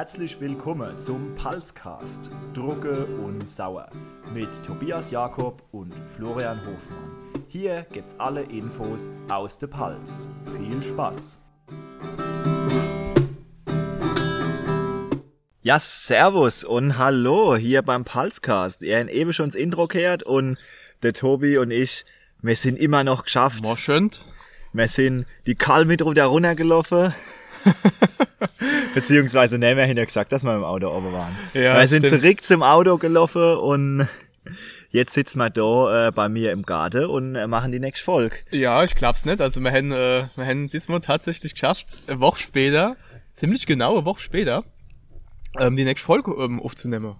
Herzlich willkommen zum Pulscast Drucke und Sauer mit Tobias Jakob und Florian Hofmann. Hier gibt's alle Infos aus der Pulse. Viel Spaß! Ja, servus und hallo hier beim Pulscast. Ihr habt eben schon das Intro gehört und der Tobi und ich, wir sind immer noch geschafft. Moschend. Wir sind die Kalmit runter runtergelaufen. Beziehungsweise, ne, wir ja gesagt, dass wir im Auto oben waren. Ja, wir sind stimmt. zurück zum Auto gelaufen und jetzt sitzen wir da äh, bei mir im Garten und äh, machen die nächste Folge. Ja, ich glaub's nicht. Also wir haben, äh, wir haben diesmal tatsächlich geschafft, eine Woche später, ziemlich genau eine Woche später, ähm, die nächste Folge ähm, aufzunehmen.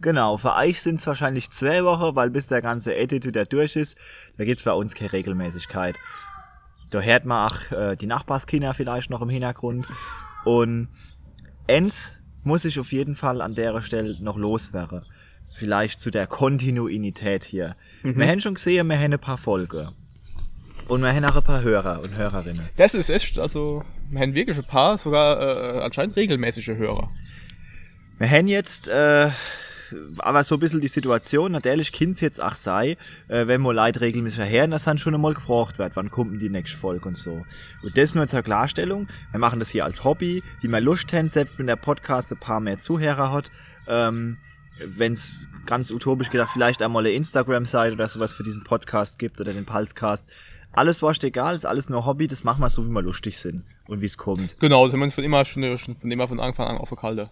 Genau, für euch sind es wahrscheinlich zwei Wochen, weil bis der ganze Edit wieder durch ist, da gibt's bei uns keine Regelmäßigkeit. Da hört man auch äh, die Nachbarskinder vielleicht noch im Hintergrund. Und eins muss ich auf jeden Fall an der Stelle noch loswerden. Vielleicht zu der Kontinuität hier. Wir haben schon gesehen, wir haben ein paar Folgen. Und wir haben auch ein paar Hörer und Hörerinnen. Das ist echt, also wir haben wirklich ein paar, sogar äh, anscheinend regelmäßige Hörer. Wir haben jetzt, äh, aber so ein bisschen die Situation, natürlich kind's jetzt auch sei, äh, wenn wir Leute regelmäßig hören, dass dann schon einmal gefragt wird, wann kommt denn die nächste Folge und so. Und das nur zur Klarstellung. Wir machen das hier als Hobby, wie man Lust haben, selbst wenn der Podcast ein paar mehr Zuhörer hat. Ähm, wenn's ganz utopisch gedacht vielleicht einmal eine Instagram-Seite oder sowas für diesen Podcast gibt oder den Pulscast. Alles wascht egal, ist alles nur Hobby, das machen wir so, wie wir lustig sind und wie es kommt. Genau, das haben wir uns von immer schon, von immer von Anfang an aufgehalten.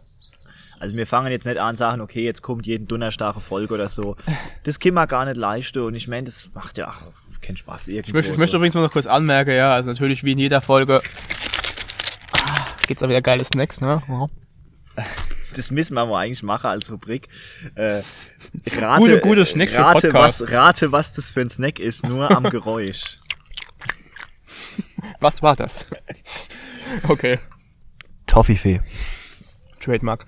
Also wir fangen jetzt nicht an sagen, okay, jetzt kommt jeden Donnerstag Folge oder so. Das kann man gar nicht leisten und ich meine, das macht ja keinen Spaß irgendwo. Ich möchte, ich möchte übrigens mal noch kurz anmerken, ja, also natürlich wie in jeder Folge ah, gibt's auch wieder geile Snacks, ne? Ja. Das müssen wir mal eigentlich machen als Rubrik. Äh, rate, Gute- gute Snack für rate, Podcast. was, rate, was das für ein Snack ist, nur am Geräusch. Was war das? Okay. Toffifee. Trademark.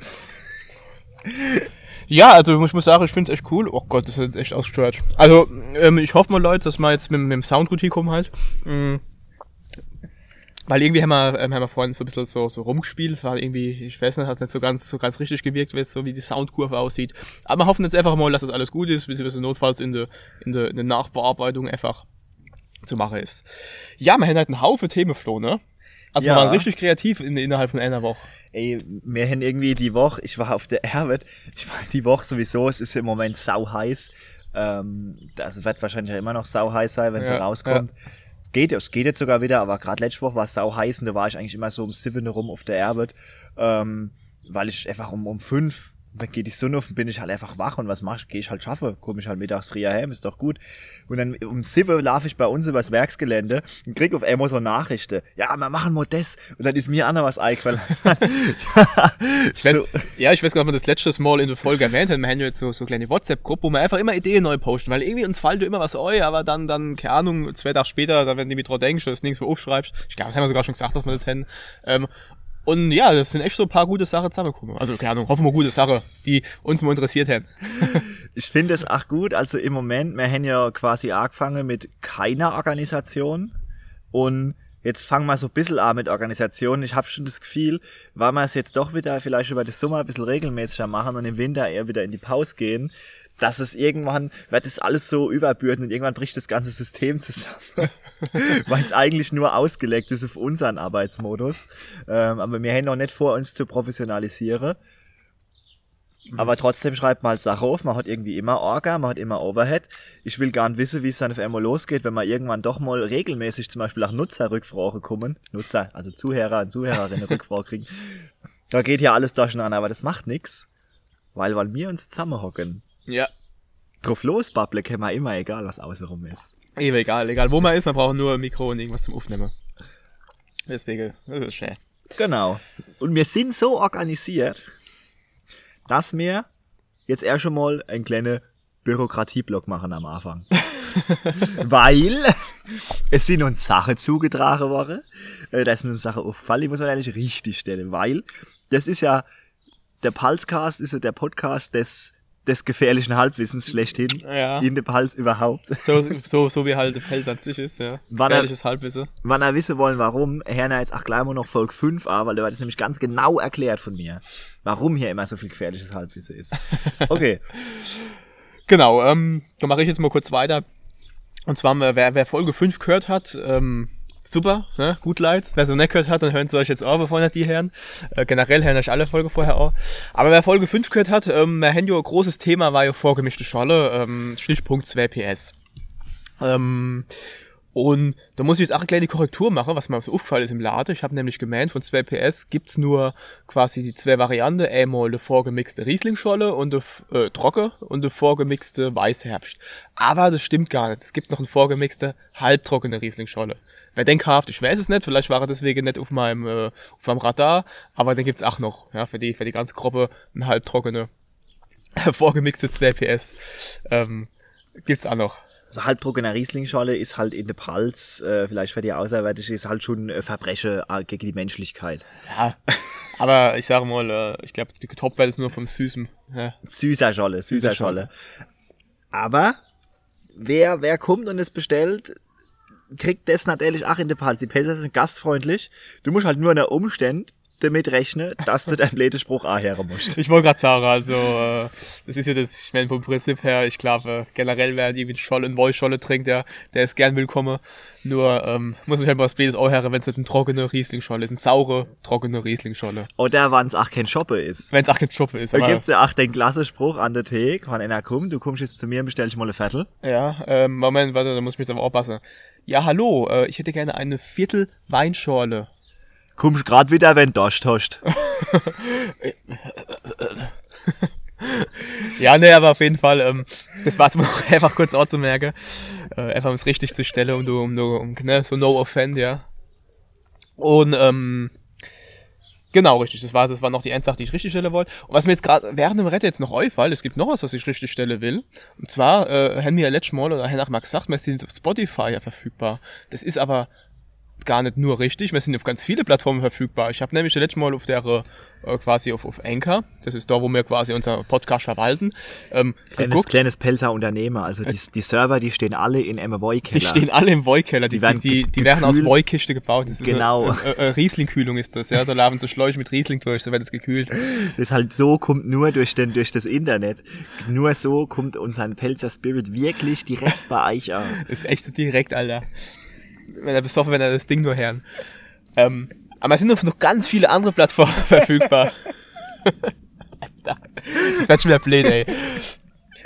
Ja, also ich muss sagen, ich finde es echt cool. Oh Gott, das ist jetzt echt ausgesteuert. Also, ähm, ich hoffe mal, Leute, dass wir jetzt mit, mit dem Sound gut hinkommen halt. Mhm. Weil irgendwie haben wir, ähm, haben wir vorhin so ein bisschen so, so rumgespielt. Es war irgendwie, ich weiß nicht, hat nicht so ganz, so ganz richtig gewirkt, wie es so wie die Soundkurve aussieht. Aber wir hoffen jetzt einfach mal, dass das alles gut ist, beziehungsweise notfalls in der, in der, in der Nachbearbeitung einfach zu machen ist. Ja, wir haben halt einen Haufen Themen, Flo, ne? Also Ja. wir waren richtig kreativ in, innerhalb von einer Woche. Ey, wir haben irgendwie die Woche, ich war auf der Arbeit, ich war die Woche sowieso, es ist im Moment sau heiß. Ähm, das wird wahrscheinlich immer noch sau heiß sein, wenn es Ja, rauskommt. Es geht, es geht jetzt sogar wieder, aber gerade letzte Woche war es sau heiß und da war ich eigentlich immer so um sieben rum auf der Arbeit, ähm, weil ich einfach um, um fünf dann geht die Sonne auf und bin ich halt einfach wach und was mach ich? Gehe ich halt schaffe, komme ich halt mittags früher heim, ist doch gut. Und dann um sieben laufe ich bei uns übers Werksgelände und krieg auf einmal so Nachrichten. Ja, wir machen mal das. Und dann ist mir auch noch was eingefallen. Ich weiß, so, Ja, ich weiß gar nicht, ob wir das letztes Mal in der Folge erwähnt haben. Wir haben ja jetzt so, so eine kleine WhatsApp-Gruppe, wo wir einfach immer Ideen neu posten, weil irgendwie uns fällt immer was eu, aber dann, dann, keine Ahnung, zwei Tage später, dann wenn du mit dran denkst, dass du nichts mehr aufschreibst. Ich glaube, das haben wir sogar schon gesagt, dass wir das haben. Ähm, und ja, das sind echt so ein paar gute Sachen zusammengekommen. Also, keine Ahnung, hoffen wir gute Sachen, die uns mal interessiert haben. ich finde es auch gut. Also im Moment, wir haben ja quasi angefangen mit keiner Organisation und jetzt fangen wir so ein bisschen an mit Organisation. Ich habe schon das Gefühl, weil wir es jetzt doch wieder vielleicht über den Sommer ein bisschen regelmäßiger machen und im Winter eher wieder in die Pause gehen, dass es irgendwann wird das alles so überbürden und irgendwann bricht das ganze System zusammen. Weil es eigentlich nur ausgelegt ist auf unseren Arbeitsmodus. Ähm, aber wir haben noch nicht vor, uns zu professionalisieren. Aber trotzdem schreibt man halt Sachen auf, man hat irgendwie immer Orga, man hat immer Overhead. Ich will gar nicht wissen, wie es dann auf einmal losgeht, wenn man irgendwann doch mal regelmäßig zum Beispiel auch Nutzerrückfragen kommen. Nutzer, also Zuhörer und Zuhörerinnen Rückfragen kriegen. Da geht ja alles durcheinander, aber das macht nix. Weil, weil wir uns zusammenhocken. Ja. Drauf los, Bubble, können wir immer, egal was außenrum ist. Eben egal, egal wo man ist, man braucht nur ein Mikro und irgendwas zum Aufnehmen. Deswegen, das ist schön. Genau. Und wir sind so organisiert, dass wir jetzt erst schon mal einen kleinen Bürokratieblock machen am Anfang. Weil es sind uns Sachen zugetragen worden. Äh, Da ist uns Sache aufgefallen, die muss man eigentlich richtig stellen. Weil das ist ja, der Pulsecast ist ja der Podcast des des gefährlichen Halbwissens schlechthin. Ja. In dem Hals überhaupt. So, so, so wie halt der Pelz an sich ist, ja. Wann er- Gefährliches Halbwissen. Wenn ihr wissen wollen, warum, hören wir jetzt auch gleich mal noch Folge 5 an, weil da wird das nämlich ganz genau erklärt von mir, warum hier immer so viel gefährliches Halbwissen ist. Okay. Genau, ähm, dann mache ich jetzt mal kurz weiter. Und zwar, wer, wer Folge 5 gehört hat, ähm, super, ne? gut Leits. Wer so nicht gehört hat, dann hören sie euch jetzt auch, bevor nicht die hören. Äh, generell hören euch alle Folge vorher auch. Aber wer Folge 5 gehört hat, ähm, wir haben großes Thema, war ja vorgemischte Scholle, ähm, Stichpunkt 2 PS. Ähm, und da muss ich jetzt auch eine kleine Korrektur machen, was mir so aufgefallen ist im Laden. Ich habe nämlich gemeint, von 2 PS gibt's nur quasi die zwei Varianten. Einmal eine vorgemixte Rieslingscholle und eine äh, Trocke und eine vorgemixte Weißherbst. Aber das stimmt gar nicht. Es gibt noch eine vorgemixte, halbtrockene Rieslingscholle. Wer den kauft, ich weiß es nicht. Vielleicht war er deswegen nicht auf meinem, äh, auf meinem Radar. Aber den gibt's auch noch. Ja, für die, für die ganz grobe, eine halbtrockene, vorgemixte 2 PS. Ähm, gibt's auch noch. So halbtrockener Rieslingscholle ist halt in der Pals, äh, vielleicht für die Außerwärtige, ist halt schon äh, Verbrechen äh, gegen die Menschlichkeit. Ja, aber ich sage mal, äh, ich glaube, die Topwelt ist nur vom Süßen. Ja. Süßer Scholle, süßer Süßer Scholle. Aber wer, wer kommt und es bestellt, kriegt das natürlich auch in der Pals. Die Pelzer sind gastfreundlich. Du musst halt nur in der Umstand damit rechnen, dass du deinen blöden Spruch auch hören musst. Ich wollte gerade sagen, also äh, das ist ja das, ich meine vom Prinzip her, ich glaube äh, generell wer irgendwie Scholle, eine Wollscholle trinkt, der, der ist gern willkommen. Nur ähm, muss man halt mal das Blödes auch hören, wenn es nicht eine trockene Rieslingscholle ist, eine saure, trockene Rieslingscholle. Oder wenn es auch kein Shoppe ist. Wenn es auch kein Schuppe ist. Da gibt's ja auch den klasse Spruch an der Theke, wenn einer kommt, du kommst jetzt zu mir und bestellst mal ein Viertel. ja, ähm, Moment, warte, da muss ich mich jetzt aber aufpassen. Ja, hallo, äh, ich hätte gerne eine Viertel Weinschorle. Kommst grad wieder, wenn du Durst hast. Ja, ne, aber auf jeden Fall, ähm, das war es mir noch einfach kurz auch zu merken. Äh, einfach um es richtig zu stellen, um, um, um ne, so no offend, ja. Und, ähm, genau, richtig, das war, das war noch die Endsache, die ich richtig stellen wollte. Und was mir jetzt gerade während dem Retter jetzt noch auffällt, es gibt noch was, was ich richtig stellen will. Und zwar, äh, haben wir ja letztes Mal, oder haben auch mal gesagt, wir sind auf Spotify ja verfügbar. Das ist aber gar nicht nur richtig, wir sind auf ganz viele Plattformen verfügbar. Ich habe nämlich das letzte Mal auf der äh, quasi auf, auf Anchor, das ist da, wo wir quasi unser Podcast verwalten, ähm, Kleines, geguckt. kleines Pelzer Unternehmer. Also die, die Server, die stehen alle in Emma-Keller. Die stehen alle im Wollkeller, die, Die werden die, die, die werden aus. Wollkiste gebaut. Das ist Genau. Eine, äh, äh, Riesling-Kühlung ist das, ja. Da laufen so Schläuche mit Riesling durch, so wird es gekühlt. Das halt so kommt nur durch den durch das Internet. Nur so kommt unser Pelzer Spirit wirklich direkt bei euch an. Das ist echt so direkt, Alter. Wenn er besoffen, wenn er das Ding nur hören. Ähm, aber es sind noch- noch ganz viele andere Plattformen verfügbar. Alter. Das wird schon wieder blöd, ey.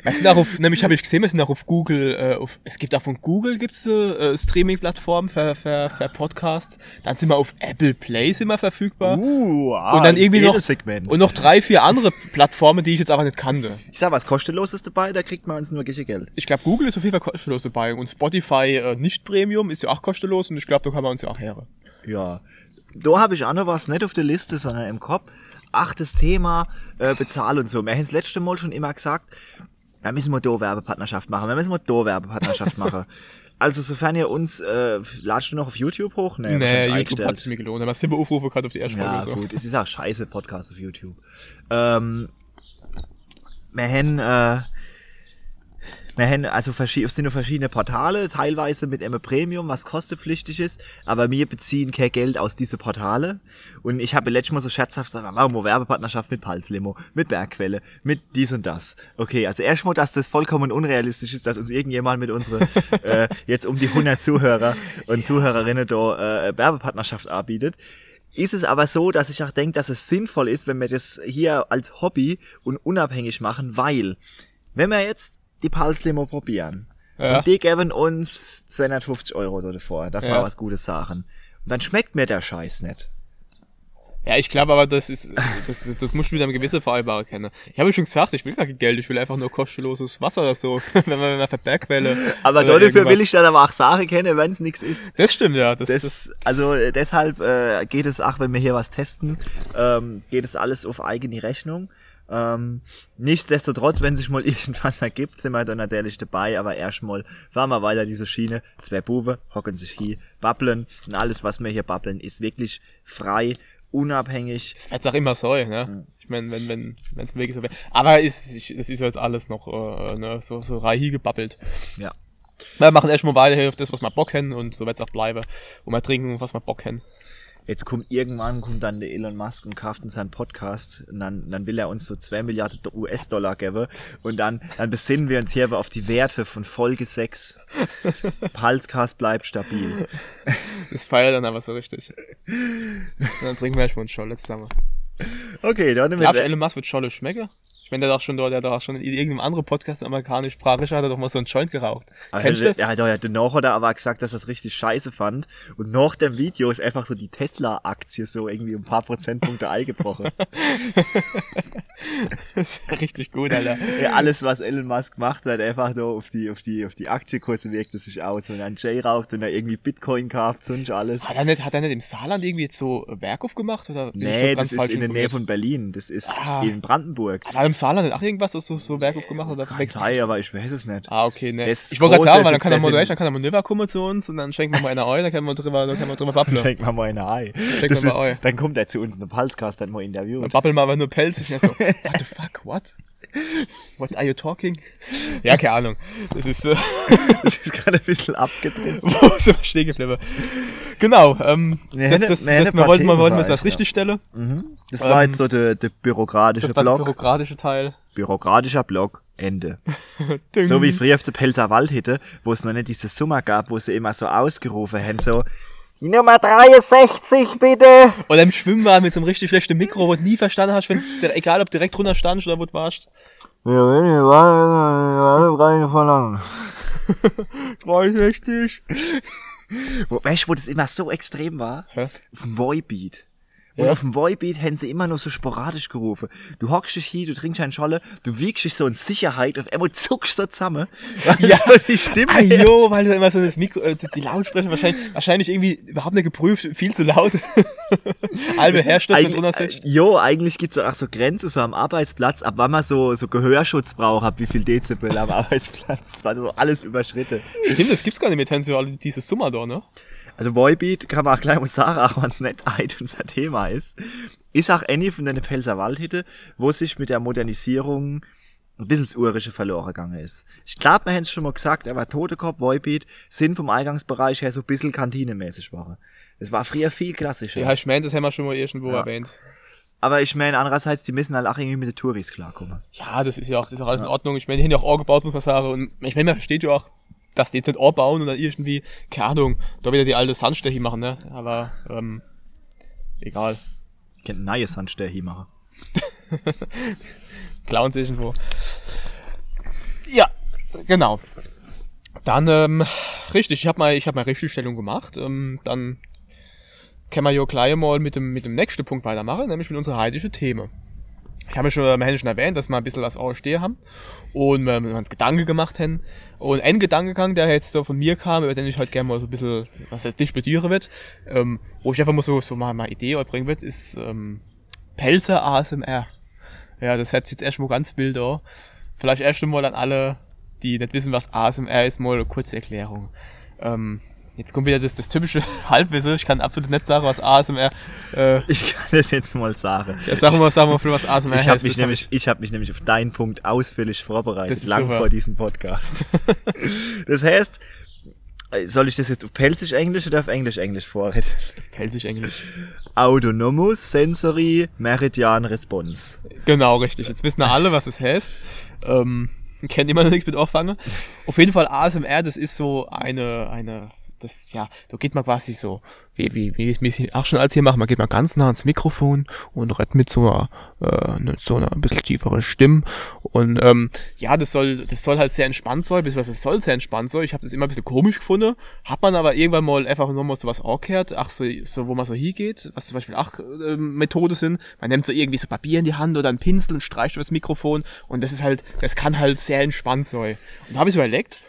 Wir sind auch auf, nämlich habe ich gesehen, wir sind auch auf Google, äh, auf, es gibt auch von Google gibt's äh, Streaming-Plattformen für, für, für Podcasts. Dann sind wir auf Apple Play sind wir verfügbar. Uh, ah, und dann irgendwie noch, Segment. und noch drei, vier andere Plattformen, die ich jetzt aber nicht kannte. ich sag was kostenloses dabei, da kriegt man uns nur Gische Geld. Ich glaube, Google ist auf jeden Fall kostenlos dabei und Spotify äh, nicht Premium ist ja auch kostenlos und ich glaube, da kann man uns ja auch hören. Ja. Da habe ich auch noch was, nicht auf der Liste, sondern im Kopf. Achtes Thema, äh, Bezahl und so. Wir haben das letzte Mal schon immer gesagt, wir müssen mal da Werbepartnerschaft machen, wir müssen mal da Werbepartnerschaft machen. Also sofern ihr uns, äh, ladest du noch auf YouTube hoch? Nee, Nee, YouTube hat es mir gelohnt, aber sieben Aufrufe gehabt auf die erste Ja, Folge. So. gut, es ist auch scheiße, Podcast auf YouTube. Ähm, wir haben, äh, wir haben also es sind nur verschiedene Portale, teilweise mit einem Premium, was kostenpflichtig ist, aber wir beziehen kein Geld aus diese Portale. Und ich habe letztes Mal so scherzhaft gesagt, warum wir Werbepartnerschaft mit Palzlimo, mit Bergquelle, mit dies und das. Okay, also erstmal, dass das vollkommen unrealistisch ist, dass uns irgendjemand mit unsere äh, jetzt um die 100 Zuhörer und Zuhörerinnen da äh, Werbepartnerschaft anbietet ist es aber so, dass ich auch denke, dass es sinnvoll ist, wenn wir das hier als Hobby und unabhängig machen, weil, wenn wir jetzt die Pulse Limo probieren, Ja. und die geben uns 250 Euro davor, dass Ja. wir was Gutes sagen, und dann schmeckt mir der Scheiß nicht. Ja, ich glaube aber, das ist, das, das, das musst du mit einem gewissen Vereinbarer kennen. Ich habe schon gesagt, ich will gar kein Geld, ich will einfach nur kostenloses Wasser oder so, wenn man man für Bergquelle. Aber dafür irgendwas- will ich dann aber auch Sachen kennen, wenn es nichts ist. Das stimmt, ja. Das, das, Das, also äh, deshalb äh, geht es auch, wenn wir hier was testen, ähm, geht es alles auf eigene Rechnung. Ähm, nichtsdestotrotz, wenn sich mal irgendwas ergibt, sind wir dann natürlich dabei, aber erstmal fahren wir weiter diese Schiene. Zwei Bube hocken sich hier, babbeln und alles, was wir hier babbeln, ist wirklich frei, unabhängig. das wird's auch immer so, ne? Ich wenn wenn wenn wenn es wirklich so wäre. Aber es ist, es ist ja jetzt alles noch äh, ne, so so Rahi gebabbelt. Ja. Wir machen erstmal weiter auf das, was wir Bock haben und so wird's auch bleiben. Und wir trinken, was wir Bock haben. Jetzt kommt irgendwann kommt dann der Elon Musk und kauft uns seinen Podcast und dann, dann will er uns so zwei Milliarden US-Dollar geben und dann, dann besinnen wir uns hier aber auf die Werte von Folge 6. Halscast bleibt stabil. Das feiert dann aber so richtig. Und dann trinken wir erstmal einen Scholle zusammen. Okay, dann Darf Elon Musk wird Scholle schmecken? Ich meine, der hat doch schon dort, der hat doch schon in irgendeinem anderen Podcast amerikanisch-sprachig hat er doch mal so einen Joint geraucht. Also, Kennst du das? Er hat ja danach hat er aber gesagt, dass er es richtig scheiße fand. Und nach dem Video ist einfach so die Tesla-Aktie so irgendwie ein paar Prozentpunkte eingebrochen. Das ist ja richtig gut, Alter. ja, alles, was Elon Musk macht, wird einfach nur auf die, auf die, auf die Aktienkurse wirkt es sich aus. Wenn er einen J raucht und er irgendwie Bitcoin kauft, sonst alles. Hat er nicht, hat er nicht im Saarland irgendwie jetzt so Werk aufgemacht? Oder Nee, das ist in der Nähe von Berlin. Das ist Ah. in Brandenburg. Saarland nicht auch irgendwas, das so, so Werk aufgemacht hat? Oder sein, ich? aber ich weiß es nicht. Ah, okay, ne. Das Ich wollte gerade sagen, weil dann kann er der durch, dann kann er mal Növer kommen zu uns und dann schenken wir mal eine Ei, dann können wir drüber, dann können wir drüber babbeln. Schenken wir mal eine Ei. Das ist, Ei. dann kommt er zu uns in den Pulscast, dann mal Dann interviewt. babbeln wir aber nur pelzig. Er so, what the fuck, what? What are you talking? Ja, keine Ahnung. Das ist, äh, Das ist gerade ein bisschen abgedreht. wo stehen geblieben? Genau, ähm, Wir das, das, das, wir wollten, wir wollten jetzt was richtig stellen. Das war Ähm, jetzt so der, der bürokratische Das war der Block. bürokratische Teil. Bürokratischer Block. Ende. So wie früher auf der Pelzer Wald hätte, wo es noch nicht diese Summe gab, wo sie immer so ausgerufen haben, so, die Nummer 63 bitte. Oder im Schwimmbad mit so einem richtig schlechten Mikro, wo du nie verstanden hast, wenn, egal ob direkt drunter standst oder wo du warst. Ja, wenn ihr alle rein verlangen. 63. Wo, weißt du, wo das immer so extrem war? Hä? Auf dem Voibeat. Und Ja. auf dem Voibeat haben sie immer nur so sporadisch gerufen. Du hockst dich hier, du trinkst einen Scholle, du wiegst dich so in Sicherheit, auf einmal zuckst du zusammen. Ja. so die Stimme. Ah, jo, weil da immer so das Mikro, äh, die Lautsprecher wahrscheinlich, wahrscheinlich irgendwie überhaupt nicht geprüft, viel zu laut. Eig- drunter äh, sitzt. Jo, eigentlich gibt's so, ach, so Grenzen so am Arbeitsplatz, ab wann man so, so Gehörschutz braucht, ab wie viel Dezibel am Arbeitsplatz. Das war so alles überschritten. Stimmt, das gibt's gar nicht mehr, Tänze, alle dieses Summer da, ne? Also Voibeat kann man auch gleich mal sagen, auch wenn es nicht ein unser Thema ist, ist auch eine von den Pelzer Waldhütte, wo sich mit der Modernisierung ein bisschen das Urische verloren gegangen ist. Ich glaube, wir haben es schon mal gesagt, aber Totekopf, Voibeat sind vom Eingangsbereich her so ein bisschen kantinemäßig waren. Das war früher viel klassischer. Ja, ich meine, das haben wir schon mal irgendwo Ja. erwähnt. Aber ich meine, andererseits, die müssen halt auch irgendwie mit den Touris klarkommen. Ja, das ist ja auch, das ist auch alles in Ordnung. Ich meine, die haben ja auch angebaut, muss man sagen. Und ich meine, man versteht ja auch, dass die jetzt nicht anbauen und dann irgendwie, keine Ahnung, da wieder die alte Sandsteche machen, ne? Aber, ähm, egal. Ich könnte neue Sandstelle hier machen. Klauen sich irgendwo. Ja, genau. Dann, ähm, richtig, ich habe mal, ich habe mal Richtigstellung gemacht. Ähm, dann können wir ja gleich mal mit dem, mit dem nächsten Punkt weitermachen, nämlich mit unserer heutigen Themen. Ich habe ja schon, wir haben schon erwähnt, dass wir ein bisschen was ausstehen haben und wir, wir uns Gedanken gemacht haben. Und ein Gedankengang, der jetzt so von mir kam, über den ich halt gerne mal so ein bisschen, was heißt, disputieren wird, ähm, wo ich einfach mal so, so mal eine Idee bringen wird, ist ähm, Pelzer ASMR. Ja, das hört sich jetzt erstmal ganz wild an. Vielleicht erst einmal an alle, die nicht wissen, was ASMR ist, mal eine kurze Erklärung. Ähm, jetzt kommt wieder das, das typische Halbwissen. Ich kann absolut nicht sagen, was ASMR. Äh, Ich kann das jetzt mal sagen. ja, sag mal, sag mal, was ASMR Ich habe heißt. mich Das nämlich, ich habe mich nämlich auf deinen Punkt ausführlich vorbereitet, Das lang super. vor diesem Podcast. das heißt, soll ich das jetzt auf Pelzisch Englisch oder auf Englisch Englisch vorreden? Pelzig Englisch. Autonomous Sensory Meridian Response. Genau, richtig. Jetzt wissen alle, was es heißt. Ähm, kennt immer noch nichts mit anfangen. Auf jeden Fall ASMR, das ist so eine, eine, das, ja, da geht man quasi so, wie, wie, wie es auch schon als hier machen, man geht mal ganz nah ans Mikrofon und redet mit so einer, äh, ne- so einer ein bisschen tiefere Stimme. Und ähm, ja, das soll, das soll halt sehr entspannt sein, beziehungsweise es soll sehr entspannt sein. Ich habe das immer ein bisschen komisch gefunden. Hat man aber irgendwann mal einfach nochmal so was angehört, ach so, so, wo man so hingeht, was zum Beispiel auch ähm, Methode sind. Man nimmt so irgendwie so Papier in die Hand oder einen Pinsel und streicht über das Mikrofon und das ist halt, das kann halt sehr entspannt sein. Und da habe ich so überlegt,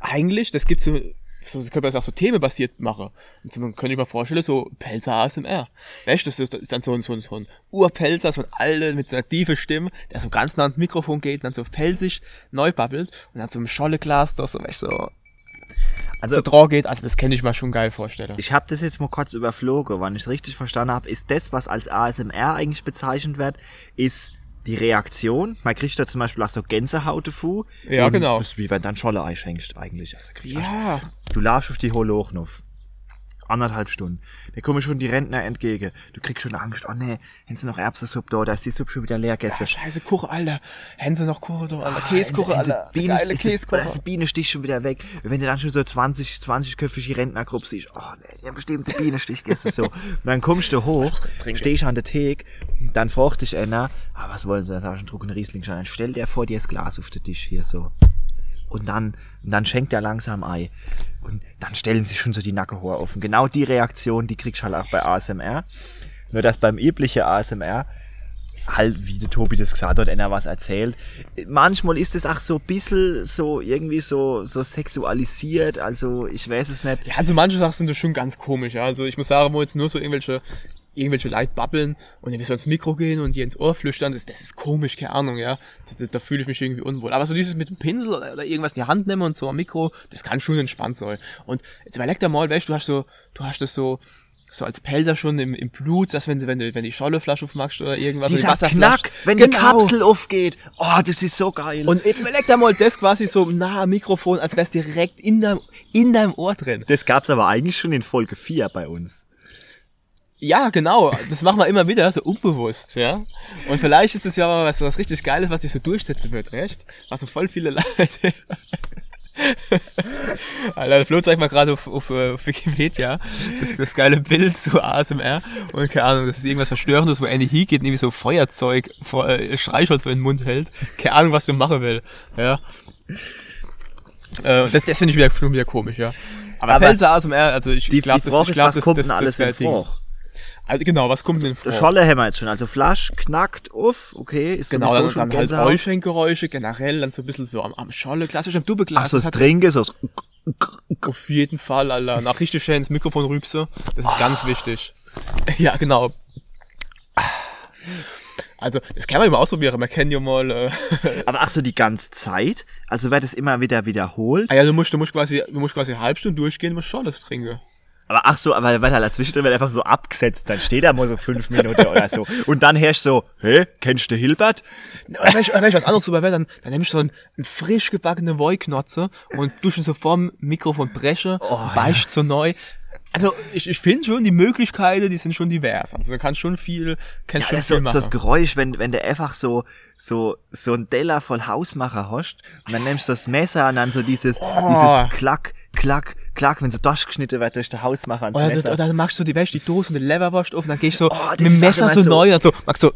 eigentlich, das gibt so, so das könnte das auch so themenbasiert machen. Und so, man könnte ich mir vorstellen, so Pelzer ASMR. Weißt du, das ist, das ist dann so ein, so ein, so ein Urpelzer, so ein Alter mit so einer tiefen Stimme, der so ganz nah ans Mikrofon geht, dann so pelzig neu babbelt und dann so ein Scholleglas, da so, weißt so, also, der Draw geht, also das kenne ich mal schon geil vorstellen. Ich habe das jetzt mal kurz überflogen, wann ich es richtig verstanden habe, ist das, was als ASMR eigentlich bezeichnet wird, ist die Reaktion. Man kriegt da zum Beispiel auch so Gänsehaut dazu. Ja, genau. Das ist wie wenn du dann Scholle einschenkst eigentlich. Also kriegst du Ja. Du laufst auf die noch. Anderthalb Stunden. Da kommen schon die Rentner entgegen. Du kriegst schon Angst. Oh nee, haben sie noch Erbsensuppe da? Da ist die Suppe schon wieder leer gegessen. Ja, scheiße Kuche, Alter. Hätten sie noch Kuche da, Alter. Ah, Käsekuche, haben sie- haben Alter. sie Bienen- Geile ist die- Käsekuche. Da ist die Bienenstich schon wieder weg. Wenn du dann schon so 20, 20-köpfige Rentnergruppe siehst, oh nee, die haben bestimmt den Bienenstich gegessen, so. Und dann kommst du hoch, stehst an der Theke, dann fragt dich einer, ah, was wollen sie? Dann sagst du, einen Riesling schon. Dann stell dir vor dir das Glas auf den Tisch hier, so. Und dann, und dann schenkt er langsam Ei. Und dann stellen sich schon so die Nackenhaare auf. Und genau die Reaktion, die kriegst du halt auch bei ASMR. Nur dass beim üblichen ASMR halt, wie der Tobi das gesagt hat, einer was erzählt. Manchmal ist es auch so ein bisschen so irgendwie so, so sexualisiert, also ich weiß es nicht. Ja, also manche Sachen sind das schon ganz komisch, ja. Also ich muss sagen, wo jetzt nur so irgendwelche, irgendwelche Leute babbeln und dann so ins Mikro gehen und die ins Ohr flüstern, das, das ist komisch, keine Ahnung, ja. Da, da, da fühle ich mich irgendwie unwohl. Aber so dieses mit dem Pinsel oder, oder irgendwas in die Hand nehmen und so am Mikro, das kann schon entspannt sein. Und jetzt überleg dir mal, weißt du, du hast so, du hast das so, so als Pelzer schon im, im Blut, dass wenn du, wenn du, wenn die Scholleflasche aufmachst oder irgendwas, oder die Dieser Knack, wenn die Genau. Kapsel aufgeht. Oh, das ist so geil. Und jetzt überleg dir mal das quasi so nah am Mikrofon, als wär's direkt in deinem, in deinem Ohr drin. das gab's aber eigentlich schon in Folge 4 bei uns. Ja, genau. Das machen wir immer wieder, so unbewusst, ja. Und vielleicht ist es ja aber was, was richtig Geiles, was sich so durchsetzen wird, recht? Was so voll viele Leute. Alter, Flo zeigt mal gerade auf, auf, äh, auf Wikipedia das, das geile Bild zu ASMR und keine Ahnung, das ist irgendwas Verstörendes, wo Andy Heek geht irgendwie so Feuerzeug vor äh, Streichholz vor den Mund hält. Keine Ahnung, was du machen will, ja. Äh, das das finde ich wieder, schon wieder komisch, ja. Aber, Aber Pelzer ASMR, also ich glaube, die das, Frage ich ist, glaub, was das, kommt das, denn das, alles wär in Ding. Froch? Also genau, was kommt denn vor? Scholle haben wir jetzt schon. Also Flasch knackt auf, okay, ist Genau, sowieso dann, schon dann halt Gänsehaut. Räuschengeräusche generell, dann so ein bisschen so am, am Scholle, klassisch am Dubbeglas. Ach so, das das Trinken, so das Auf jeden Fall, Alter. Nach richtig schön ins Mikrofon rübse. Das ist ganz wichtig. Ja, genau. Also, das kann man immer ausprobieren. Man kennt ja mal, äh, Aber ach so, die ganze Zeit? Also wird es immer wieder wiederholt? ah ja, du musst, du musst quasi, du musst quasi eine halbe Stunde durchgehen, du musst Scholles trinken. Aber ach so, aber weil halt dazwischen wird einfach so abgesetzt, dann steht er mal so fünf Minuten oder so. Und dann herrscht so, hä, kennst du Hilbert? Wenn ich, wenn ich was anderes drüber wäre, dann, dann nehme ich so einen, einen frisch gebackenen Wollknotze und duschen so vorm Mikrofon breche, Oh, beicht so neu. Also, ich, ich finde schon, die Möglichkeiten, die sind schon divers. Also, du kannst schon viel, kannst Ja, schon das viel so, so machen. das Geräusch, wenn, wenn du einfach so, so, so ein Teller voll Hausmacher hast, und dann nimmst du das Messer und dann so dieses, Oh. dieses Klack, Klack, Klack, wenn so durchgeschnitten wird durch den Hausmacher Oder, Messer. oder dann machst du die Wäsche, die Dose und den Leverwurst auf und dann geh ich so Oh, mit dem ist Messer so, so- neu und so, machst so,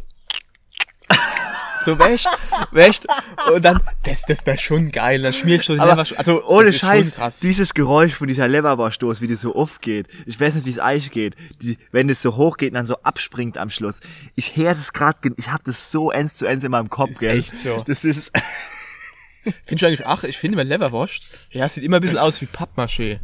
so wäscht, wäscht und dann, das, das wäre schon geil, dann schmierst du die Aber also ohne ist Scheiß, dieses Geräusch von dieser Leberwurststoß, wie das so oft geht. Ich weiß nicht, wie es euch geht. Die, wenn es so hoch geht und dann so abspringt am Schluss. Ich höre das gerade, ich habe das so eins zu eins in meinem Kopf, gell? echt so. Das ist, Findest du eigentlich, ach, ich finde mein Leverwurst, ja, sieht immer ein bisschen aus wie Pappmaché.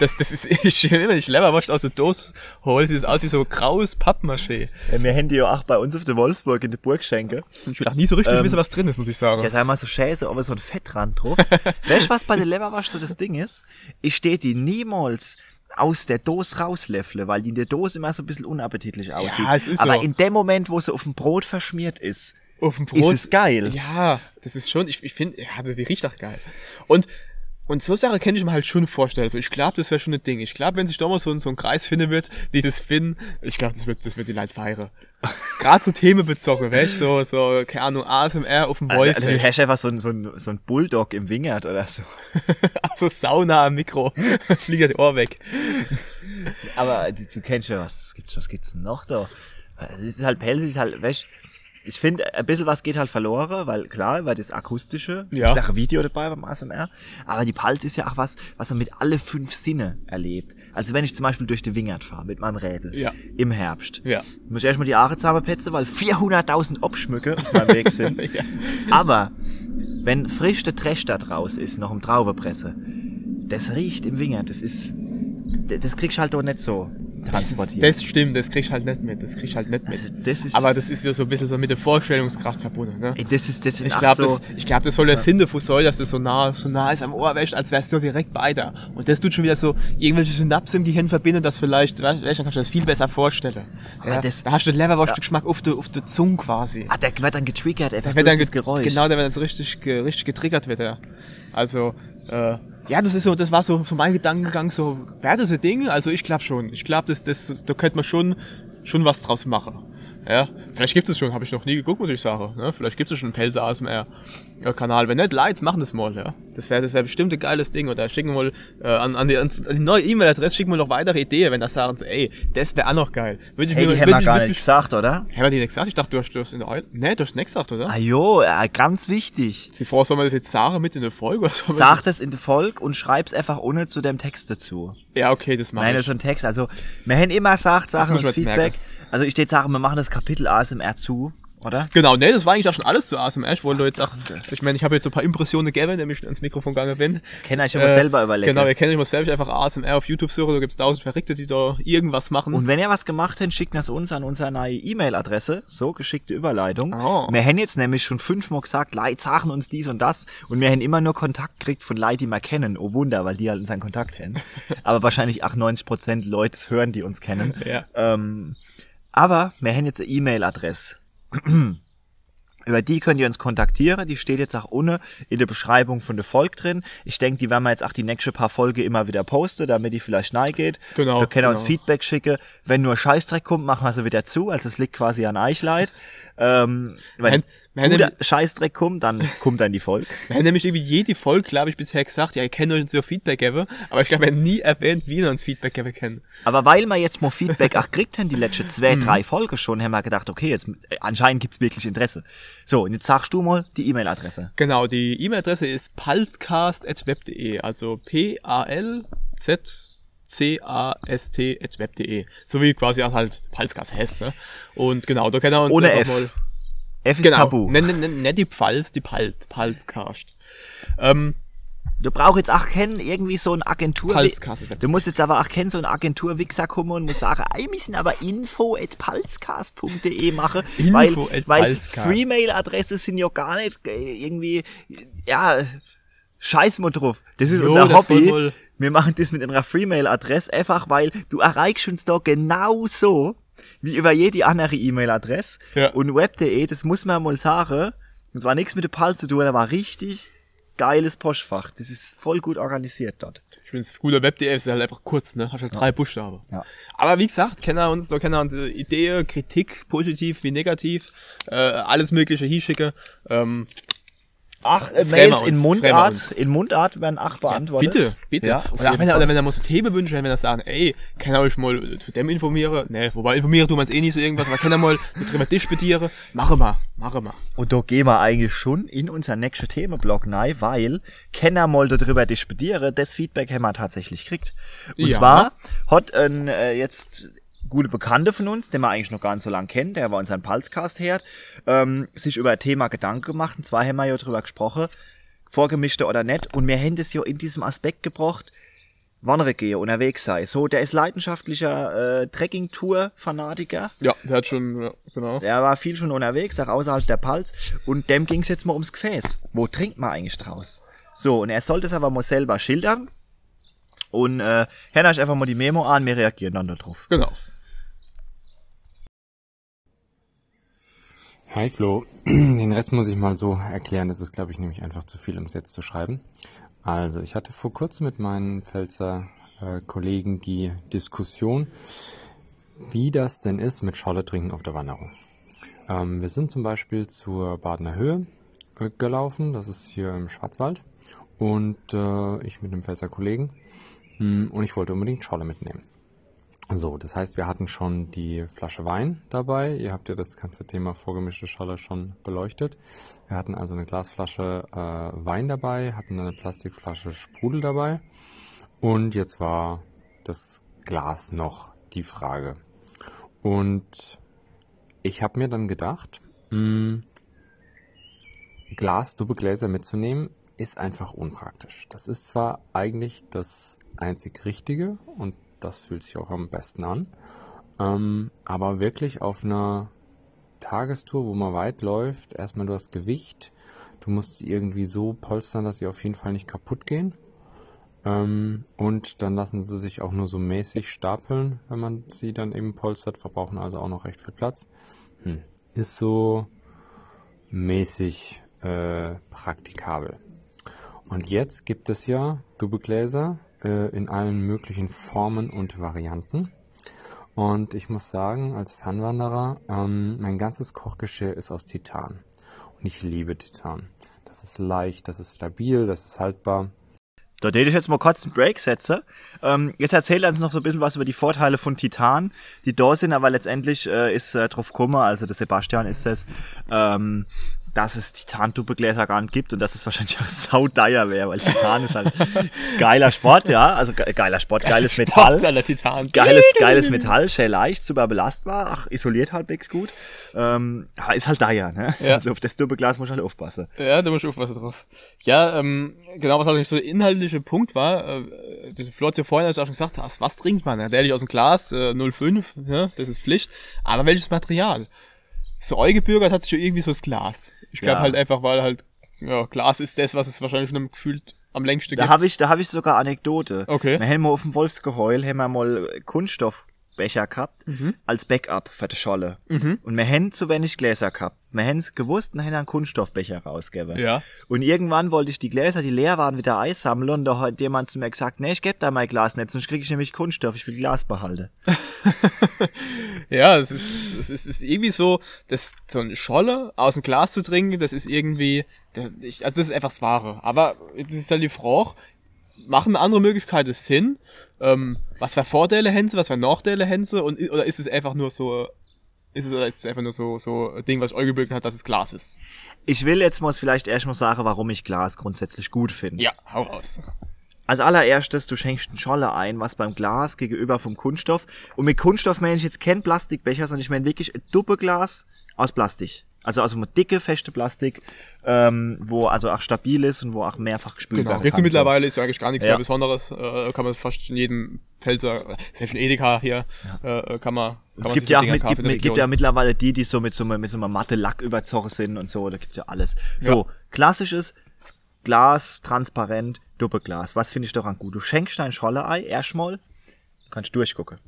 Das, das ist, ich, wenn ich Leverwurst aus der Dose hole, sieht es aus wie so graues Pappmaché. Ja, wir haben die ja auch bei uns auf der Wolfsburg in der Burg schenken. Und ich will auch nie so richtig Ähm, wissen, was drin ist, muss ich sagen. Da ist einmal so Schäse, aber so ein Fettrand drauf. weißt du, was bei der Leberwurst so das Ding ist? Ich stehe die niemals aus der Dose rauslöffle, weil die in der Dose immer so ein bisschen unappetitlich aussieht. es ist aber so. in dem Moment, wo sie auf dem Brot verschmiert ist, Auf dem ist es geil. Ja, das ist schon, ich, ich finde, ja, das die riecht auch geil. Und, und so Sache kann ich mir halt schon vorstellen. Also ich glaube, das wäre schon ein Ding. Ich glaube, wenn sich da mal so, ein- so ein Kreis finden wird, die das finden, ich glaube, das wird, das wird die Leute feiern. Gerade so Themenbezogen, weißt du, so, so, keine Ahnung, ASMR auf dem Wolf. Also, du hast einfach so ein, so ein, so ein Bulldog im Wingert oder so. Also Sauna am Mikro. Fliegt ja die Ohr weg. Aber du, kennst ja, was gibt's, was gibt's denn noch da? Es ist halt pelzig, ist halt, weißt ich finde, ein bisschen was geht halt verloren, weil klar, weil das akustische, Ja. ist auch ein Video dabei beim ASMR, aber die Pulse ist ja auch was, was man mit alle fünf Sinne erlebt. Also wenn ich zum Beispiel durch die Wingert fahre mit meinem Rädel Ja. im Herbst, Ja. muss ich erstmal die Aare zusammenpetzen, weil 400.000 Obschmücke auf meinem Weg sind. Ja. Aber wenn frisch der Trash da draus ist, noch im Traubepresse, das riecht im Wingert, das ist, das kriegst du halt doch nicht so. Transportieren. Das stimmt, das krieg ich halt nicht mit. Das krieg ich halt nicht mit. Also das ist- Aber das ist ja so ein bisschen so mit der Vorstellungskraft verbunden. Ne? Ey, das ist, das Ich glaube, so, das, ich glaub, das soll der Sinn davon sein, dass das so nah, so nah ist am Ohr wäscht, als wärst du direkt bei dir. Und das tut schon wieder so irgendwelche Synapsen im Gehirn verbinden, das vielleicht, weißt, dann kannst du das viel besser vorstellen. Ja, das- da hast du den Leberwurst-Geschmack auf der, auf der Zunge quasi. ah, der wird dann getriggert, einfach Wenn durch dann das ge- Geräusch. Genau, wenn das so richtig, richtig getriggert wird, ja. Also, äh, ja, das ist so, das war so, so mein Gedankengang, so, wäre das ein Ding? Also ich glaube schon. Ich glaube, das, das, da könnte man schon, schon was draus machen. Ja, vielleicht gibt es schon, habe ich noch nie geguckt, muss ich sagen. Ne? Vielleicht gibt es schon einen Pelzer ASMR äh, Kanal. Wenn nicht, Lights machen das mal, ja. Das wäre das wär bestimmt ein geiles Ding. Oder schicken wir mal äh, an, an, die, an die neue E-Mail-Adresse schicken wir noch weitere Ideen, wenn das sagen ey, das wäre auch noch geil. Würde ich hey, die haben wir ich gar nicht gesagt, oder? Haben wir die nicht gesagt? Ich dachte, du hast das in der Eu Nee, du hast nicht gesagt, oder? Ah jo, ja, ganz wichtig. Sie vor, soll man das jetzt sagen mit in der Folge? Oder soll man Sag das in der Folge und schreib's einfach ohne zu dem Text dazu. Ja, okay, das mache Nein, das ich. ist schon Text. Also, wir haben immer gesagt, Sachen ich jetzt Feedback. merken. Also, ich steht sagen, wir machen das Kapitel ASMR zu, oder? Genau, nee, das war eigentlich auch schon alles zu ASMR. Ich wollte jetzt auch, ich meine, ich habe jetzt so ein paar Impressionen gegeben, nämlich ans Mikrofon gegangen bin. Kennt euch aber selber überlegen. Genau, ihr kennt euch mal selbst einfach ASMR auf YouTube suchen, da gibt's tausend Verrückte, die da irgendwas machen. Und wenn ihr was gemacht habt, schickt das uns an unsere neue E-Mail-Adresse. So, geschickte Überleitung. Oh. Wir haben jetzt nämlich schon fünfmal gesagt, Leute sagen uns dies und das. Und wir haben immer nur Kontakt gekriegt von Leuten, die wir kennen. Oh Wunder, weil die halt unseren Kontakt haben. aber wahrscheinlich 98% Leute hören, die uns kennen. Ja. Ähm, aber wir haben jetzt eine E-Mail-Adresse. Über die könnt ihr uns kontaktieren. Die steht jetzt auch unten in der Beschreibung von der Folge drin. Ich denke, die werden wir jetzt auch die nächsten paar Folge immer wieder posten, damit die vielleicht nahe geht. Genau, Da können ihr uns genau. Feedback schicken. Wenn nur Scheißdreck kommt, machen wir sie wieder zu. Also es liegt quasi an euch leid. Ähm, wenn haben- guter Scheißdreck kommt, dann kommt dann die Folge. Wir haben nämlich irgendwie jede Folge, glaube ich, bisher gesagt, ja, ihr kennt euch so Feedback geben, aber ich glaube, wir haben nie erwähnt, wie wir uns Feedback geben können. Aber weil wir jetzt mal Feedback auch gekriegt haben, die letzten zwei, Mhm. drei Folgen schon, haben wir gedacht, okay, jetzt äh, anscheinend gibt's wirklich Interesse. So, und jetzt sagst du mal die E-Mail-Adresse. Genau, die E-Mail-Adresse ist palzcast.web.de, also P-A-L-Z C-A-S-T.web.de. So wie quasi auch halt Palzcast heißt, ne? Und genau, da können wir uns Ohne F. mal F ist Genau. Tabu. Nicht, nicht, nicht die Pfalz, die Palz, Palzcast. Ähm, Du brauchst jetzt auch kennen irgendwie so ein Agentur. Du musst jetzt aber auch kennen so ein Agentur-Wichser kommen und sagen, ey, müssen aber info at palzcast.de machen, weil, Info at weil. Freemail-Adresse sind ja gar nicht äh, irgendwie, ja, scheiß mal drauf. Das ist Jo, unser das soll Hobby. Wir machen das mit einer Freemail-Adresse einfach, weil du erreichst uns da genauso wie über jede andere E-Mail-Adresse. Ja. Und web.de, das muss man mal sagen, das war nichts mit der Palz zu tun, da war richtig geiles Postfach. Das ist voll gut organisiert dort. ich finde es cooler Web.de ist halt einfach kurz, ne? Hast halt drei Buchstaben. Ja. Aber wie gesagt, kennen wir uns, da kennen wir uns äh, Ideen, Kritik, positiv wie negativ, äh, alles mögliche hinschicken. Ähm, Ach, äh, Mails wir in uns, wir Mundart, in Mundart werden ach beantwortet. bitte, bitte. Ja, auch jeden wenn er, oder wenn er mal so Themenwünsche wenn er sagen, ey, kann er euch mal zu dem informieren? Ne, wobei informieren tun wir uns eh nicht so irgendwas, aber kann er mal drüber diskutieren? Mache mal, mache mal. Und da gehen wir eigentlich schon in unser nächsten Themenblock rein, weil Kenner mal darüber diskutieren, das Feedback haben wir tatsächlich gekriegt. Und Ja. zwar hat ein äh, jetzt gute Bekannte von uns, den wir eigentlich noch gar nicht so lange kennen, der war unseren Palzcast hört, ähm, sich über ein Thema Gedanken gemacht. Und zwar haben wir ja drüber gesprochen, vorgemischte oder nicht. Und wir haben das ja in diesem Aspekt gebracht, wandern gehen, unterwegs sei. So, der ist leidenschaftlicher äh, Trekking-Tour-Fanatiker. Ja, der hat schon, ja, genau. Er war viel schon unterwegs, auch außerhalb der Palz. Und dem ging's jetzt mal ums Gefäß. Wo trinkt man eigentlich draus? So, und er sollte es aber mal selber schildern. Und äh, Henna einfach mal die Memo an, wir reagieren dann darauf. Genau. Hi Flo, den Rest muss ich mal so erklären, das ist glaube ich nämlich einfach zu viel, um es jetzt zu schreiben. Also, ich hatte vor kurzem mit meinen Pfälzer äh, Kollegen die Diskussion, wie das denn ist mit Scholle trinken auf der Wanderung. Ähm, wir sind zum Beispiel zur Badener Höhe äh, gelaufen, das ist hier im Schwarzwald, und äh, ich mit einem Pfälzer Kollegen, hm, und ich wollte unbedingt Scholle mitnehmen. So, das heißt, wir hatten schon die Flasche Wein dabei. Ihr habt ja das ganze Thema vorgemischte Scholle schon beleuchtet. Wir hatten also eine Glasflasche äh, Wein dabei, hatten eine Plastikflasche Sprudel dabei. Und jetzt war das Glas noch die Frage. Und ich habe mir dann gedacht, mh, Glas, Doppelgläser mitzunehmen, ist einfach unpraktisch. Das ist zwar eigentlich das einzig Richtige und das fühlt sich auch am besten an. Ähm, aber wirklich auf einer Tagestour, wo man weit läuft, erstmal du hast Gewicht, du musst sie irgendwie so polstern, dass sie auf jeden Fall nicht kaputt gehen. Ähm, und dann lassen sie sich auch nur so mäßig stapeln, wenn man sie dann eben polstert, verbrauchen also auch noch recht viel Platz. Hm. Ist so mäßig äh, praktikabel. Und jetzt gibt es ja Dubbegläser äh, in allen möglichen Formen und Varianten. Und ich muss sagen, als Fernwanderer, ähm, mein ganzes Kochgeschirr ist aus Titan. Und ich liebe Titan. Das ist leicht, das ist stabil, das ist haltbar. Da würde ich jetzt mal kurz einen Break setzen. Ähm, jetzt erzähl uns noch so ein bisschen was über die Vorteile von Titan, die da sind, aber letztendlich äh, ist äh, drauf gekommen, also der Sebastian ist das, ähm, dass es Titan-Doppelgläser gar nicht gibt und dass es wahrscheinlich auch saudeier wäre, weil Titan ist halt geiler Sport, ja, also ge geiler Sport, geiles Metall. Sport, Titan. Geiles, geiles Metall, sehr leicht, super belastbar, ach, isoliert halbwegs gut. Ähm, ist halt teuer, ne? Ja. Also auf das Doppelglas muss ich halt aufpassen. Ja, da muss ich aufpassen drauf. Ja, ähm, genau, was halt nicht so der inhaltliche Punkt war, äh, diese Flo hat ja vorhin als auch schon gesagt hast, was trinkt man? Ja, der aus dem Glas, äh, 05, ja, das ist Pflicht. Aber welches Material? So eingebürgert hat sich ja irgendwie so das Glas. Ich glaube Ja. halt einfach, weil halt, ja, Glas ist das, was es wahrscheinlich schon gefühlt am längsten Da gibt. habe ich, da habe ich sogar Anekdote. Okay. Wir haben mal auf dem Wolfsgeheul haben wir mal Kunststoffbecher gehabt als Backup für die Scholle. Und wir haben zu wenig Gläser gehabt. Wir haben es gewusst und haben einen Kunststoffbecher rausgegeben. Ja. Und irgendwann wollte ich die Gläser, die leer waren, wieder einsammeln und da hat jemand zu mir gesagt, nee, ich geb da mein Glas nicht, sonst krieg ich nämlich Kunststoff, ich will Glas behalten. Ja, es ist, es ist, es ist irgendwie so, das, so eine Scholle aus dem Glas zu trinken, das ist irgendwie, das, ich, also das ist einfach das Wahre. Aber das ist halt die Frage, machen andere Möglichkeiten Sinn? Ähm, was für Vorteile haben sie, was für Nachteile? Und, oder ist es einfach nur so, ist es, ist es einfach nur so, so ein Ding, was euch gebürgt hat, dass es Glas ist? Ich will jetzt mal vielleicht erst mal sagen, warum ich Glas grundsätzlich gut finde. Ja, hau raus. Als allererstes, du schenkst eine Scholle ein, was beim Glas gegenüber vom Kunststoff. Und mit Kunststoff meine ich jetzt kein Plastikbecher, sondern ich meine wirklich ein Doppelglas aus Plastik. Also also mit dicke, feste Plastik, ähm, wo also auch stabil ist und wo auch mehrfach gespült Genau, werden jetzt kann. mittlerweile ist ja eigentlich gar nichts Ja. mehr Besonderes. Äh, kann man fast in jedem Pelzer, selbst in Edeka hier, äh, kann man, Es gibt ja, auch mit, gibt, mit, gibt ja mittlerweile die, die so mit so einem, mit so einem matte Lack überzogen sind und so, da gibt's ja alles. So, Ja. klassisches Glas, transparent, Doppelglas. Was finde ich daran gut? Du schenkst dein Scholle-Ei erstmal, du kannst durchgucken.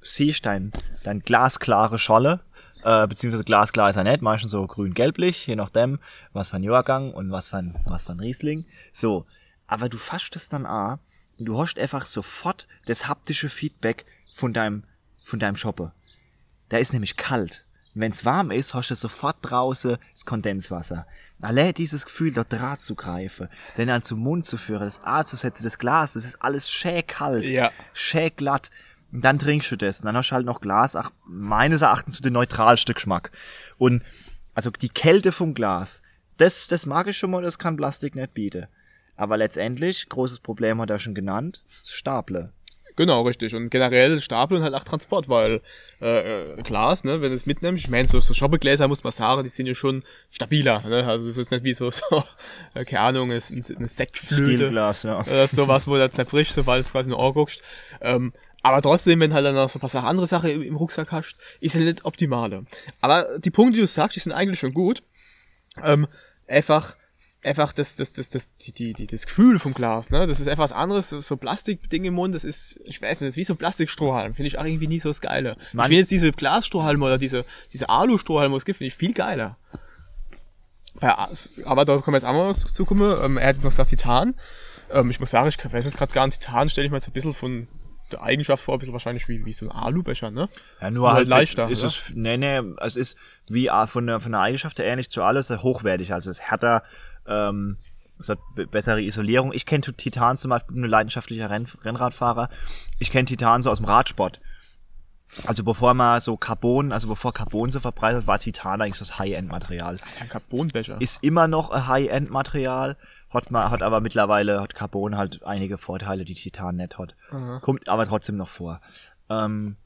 Siehst dein, dein glasklare Scholle, äh, beziehungsweise glasklar ist er nicht, meistens so grün-gelblich, je nachdem, was für ein Jahrgang und was für ein, was ein Riesling. So, aber du fasst es dann an und du hast einfach sofort das haptische Feedback von deinem, von deinem Shoppe. Da ist nämlich kalt. Wenn es warm ist, hast du sofort draußen das Kondenswasser. Allein dieses Gefühl, da Draht zu greifen, den dann zum Mund zu führen, das A zu setzen, das Glas, das ist alles schä kalt, Ja. schä glatt. Und dann trinkst du das. Und dann hast du halt noch Glas, ach, meines Erachtens so den neutralsten Geschmack. Und also die Kälte vom Glas, das, das mag ich schon mal, das kann Plastik nicht bieten. Aber letztendlich, großes Problem hat er schon genannt, Staple. Genau, richtig. Und generell Stapel und halt auch Transport, weil äh, äh, Glas, ne, wenn du es mitnimmst, ich meine, so, so Schoppegläser muss man sagen, die sind ja schon stabiler. Ne? Also es ist nicht wie so, so äh, keine Ahnung, ist eine Sektflöte Stilglas, ja. oder sowas, wo du zerbricht, sobald es quasi nur anguckst. Ähm, aber trotzdem, wenn halt dann noch so ein paar Sachen, andere Sachen im, Rucksack hast, ist ja nicht optimale. Aber die Punkte, die du sagst, die sind eigentlich schon gut. Ähm, einfach, einfach das, das, das, das, die, die, die, das Gefühl vom Glas, ne? Das ist einfach was anderes, so- so Plastikding im Mund, das ist, ich weiß nicht, das ist wie so Plastikstrohhalm, finde ich auch irgendwie nie so das Geile. Ich Mann- finde jetzt diese Glasstrohhalme oder diese, diese Alu-Strohhalme, was es gibt, finde ich viel geiler. As- aber da können wir jetzt auch mal zu kommen. Ähm, er hat jetzt noch gesagt Titan. Ähm, ich muss sagen, ich weiß jetzt gerade gar nicht. Titan stelle ich mir jetzt ein bisschen von der Eigenschaft vor, ein bisschen wahrscheinlich wie, wie so ein Alubecher, ne? Ja, nur Nur halt halt leichter, Ist oder? es, nee, nee, es ist wie äh, von der, von der Eigenschaft her ähnlich zu alles äh, hochwertig. Also es ist härter, ähm, es hat be- bessere Isolierung. Ich kenne Titan zum Beispiel, bin ein leidenschaftlicher Renn, Rennradfahrer. Ich kenne Titan so aus dem Radsport. Also bevor man so Carbon, also bevor Carbon so verbreitet war Titan eigentlich so das High-End-Material. Ein Carbonbecher. Ist immer noch ein High-End-Material, hat man, hat aber mittlerweile, hat Carbon halt einige Vorteile, die Titan nicht hat. Kommt aber trotzdem noch vor. Ähm,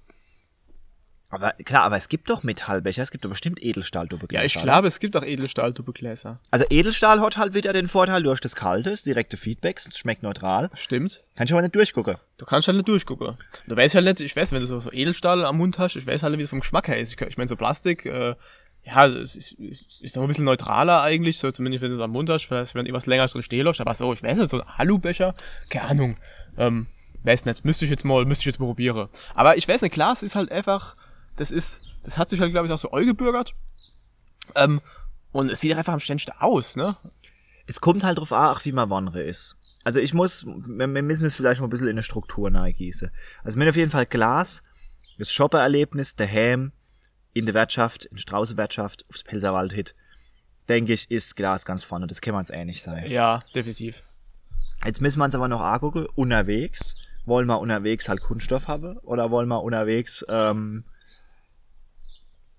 Aber klar, aber es gibt doch Metallbecher, es gibt doch bestimmt Edelstahl-Doppelgläser. Ja, ich glaube, es gibt auch Edelstahl-Doppelgläser. Also Edelstahl hat halt wieder den Vorteil, du hast das Kalte, das direkte Feedback, es schmeckt neutral. Stimmt. Kannst du aber nicht durchgucken. Du kannst halt nicht durchgucken. Du weißt halt nicht, ich weiß, wenn du so, so Edelstahl am Mund hast, ich weiß halt nicht, wie es vom Geschmack her ist. Ich, ich meine, so Plastik, äh, ja, es ist, ist, ist noch ein bisschen neutraler eigentlich, so zumindest wenn du es am Mund hast, vielleicht wenn etwas länger drin stehen lässt, aber so, ich weiß nicht, so ein Alubecher, keine Ahnung, ähm, weiß nicht, müsste ich jetzt mal, müsste ich jetzt mal probieren. Aber ich weiß nicht, Glas ist halt einfach, das ist, das hat sich halt, glaube ich, auch so eingebürgert. Ähm, und es sieht einfach am schönsten aus, ne? Es kommt halt drauf an, auch wie man wandere ist. Also ich muss, wir, wir müssen es vielleicht mal ein bisschen in eine Struktur gießen. Also mir auf jeden Fall Glas, das Shopper-Erlebnis, daheim, in der Wirtschaft, in der Straußenwirtschaft, auf der Pelzerwald hit, denke ich, ist Glas ganz vorne. Das kann man uns ähnlich sein. Ja, definitiv. Jetzt müssen wir uns aber noch angucken, unterwegs. Wollen wir unterwegs halt Kunststoff haben oder wollen wir unterwegs ähm,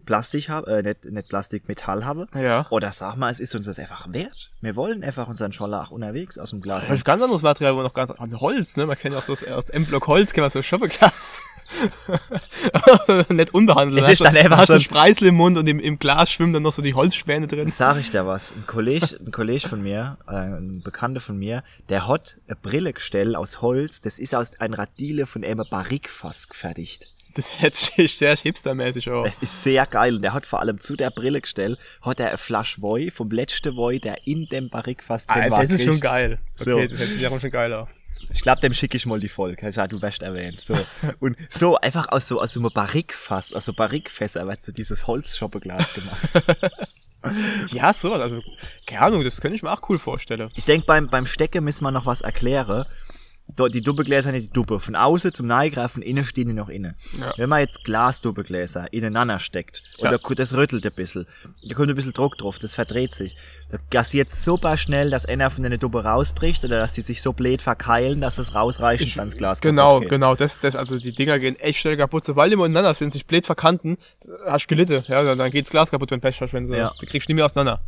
Plastik haben, äh, nicht, nicht Plastik, Metall haben? Ja. Oder sag mal, es ist uns das einfach wert. Wir wollen einfach unseren Scholler auch unterwegs aus dem Glas. Das ist ganz anderes Material, wo noch ganz an Holz, ne? Man kennt ja auch so aus, aus M-Block Holz, kennt man so Schoppeglas. nicht unbehandelt. Es ist dann einfach hast so du ein- Spreißel im Mund und im, im Glas schwimmen dann noch so die Holzspäne drin. Sag ich dir was. Ein Kollege, ein Kollege von mir, äh, ein Bekannter von mir, der hat eine Brille gestellt aus Holz. Das ist aus einer Radile von einem Barrikfass gefertigt. Das hört sich sehr hipstermäßig auch. Das ist sehr geil. Und der hat vor allem zu der Brille gestellt, hat er eine Flasche Woi vom letzten Woi, der in dem Barrikfass drin Ah, war. das ist schon geil. So. Okay, das hört sich auch schon geil an. Ich glaube, dem schicke ich mal die Folge. Ich sag, du wärst erwähnt. So. Und so einfach aus so, aus so einem Barrikfass, aus so Barrikfässer wird so dieses Holzschoppeglas gemacht. Ja, sowas. Also, keine Ahnung, das könnte ich mir auch cool vorstellen. Ich denk beim, beim Stecken müssen wir noch was erklären. Die Doppelgläser nicht die Duppe. Von außen zum Neigreifen, innen stehen die noch innen. Ja. Wenn man jetzt Glasdoppelgläser ineinander steckt, Ja. oder das rüttelt ein bisschen, da kommt ein bisschen Druck drauf, das verdreht sich. Da gassiert super schnell, dass einer von den Duppe rausbricht, oder dass die sich so blöd verkeilen, dass es rausreicht und dann das Glas Genau, genau, das, das, also die Dinger gehen echt schnell kaputt. Sobald die miteinander sind, sich blöd verkanten, hast du gelitten. Ja, dann- geht's Glas kaputt, wenn du Pech hast, wenn sie, Ja. die kriegst du nicht mehr auseinander.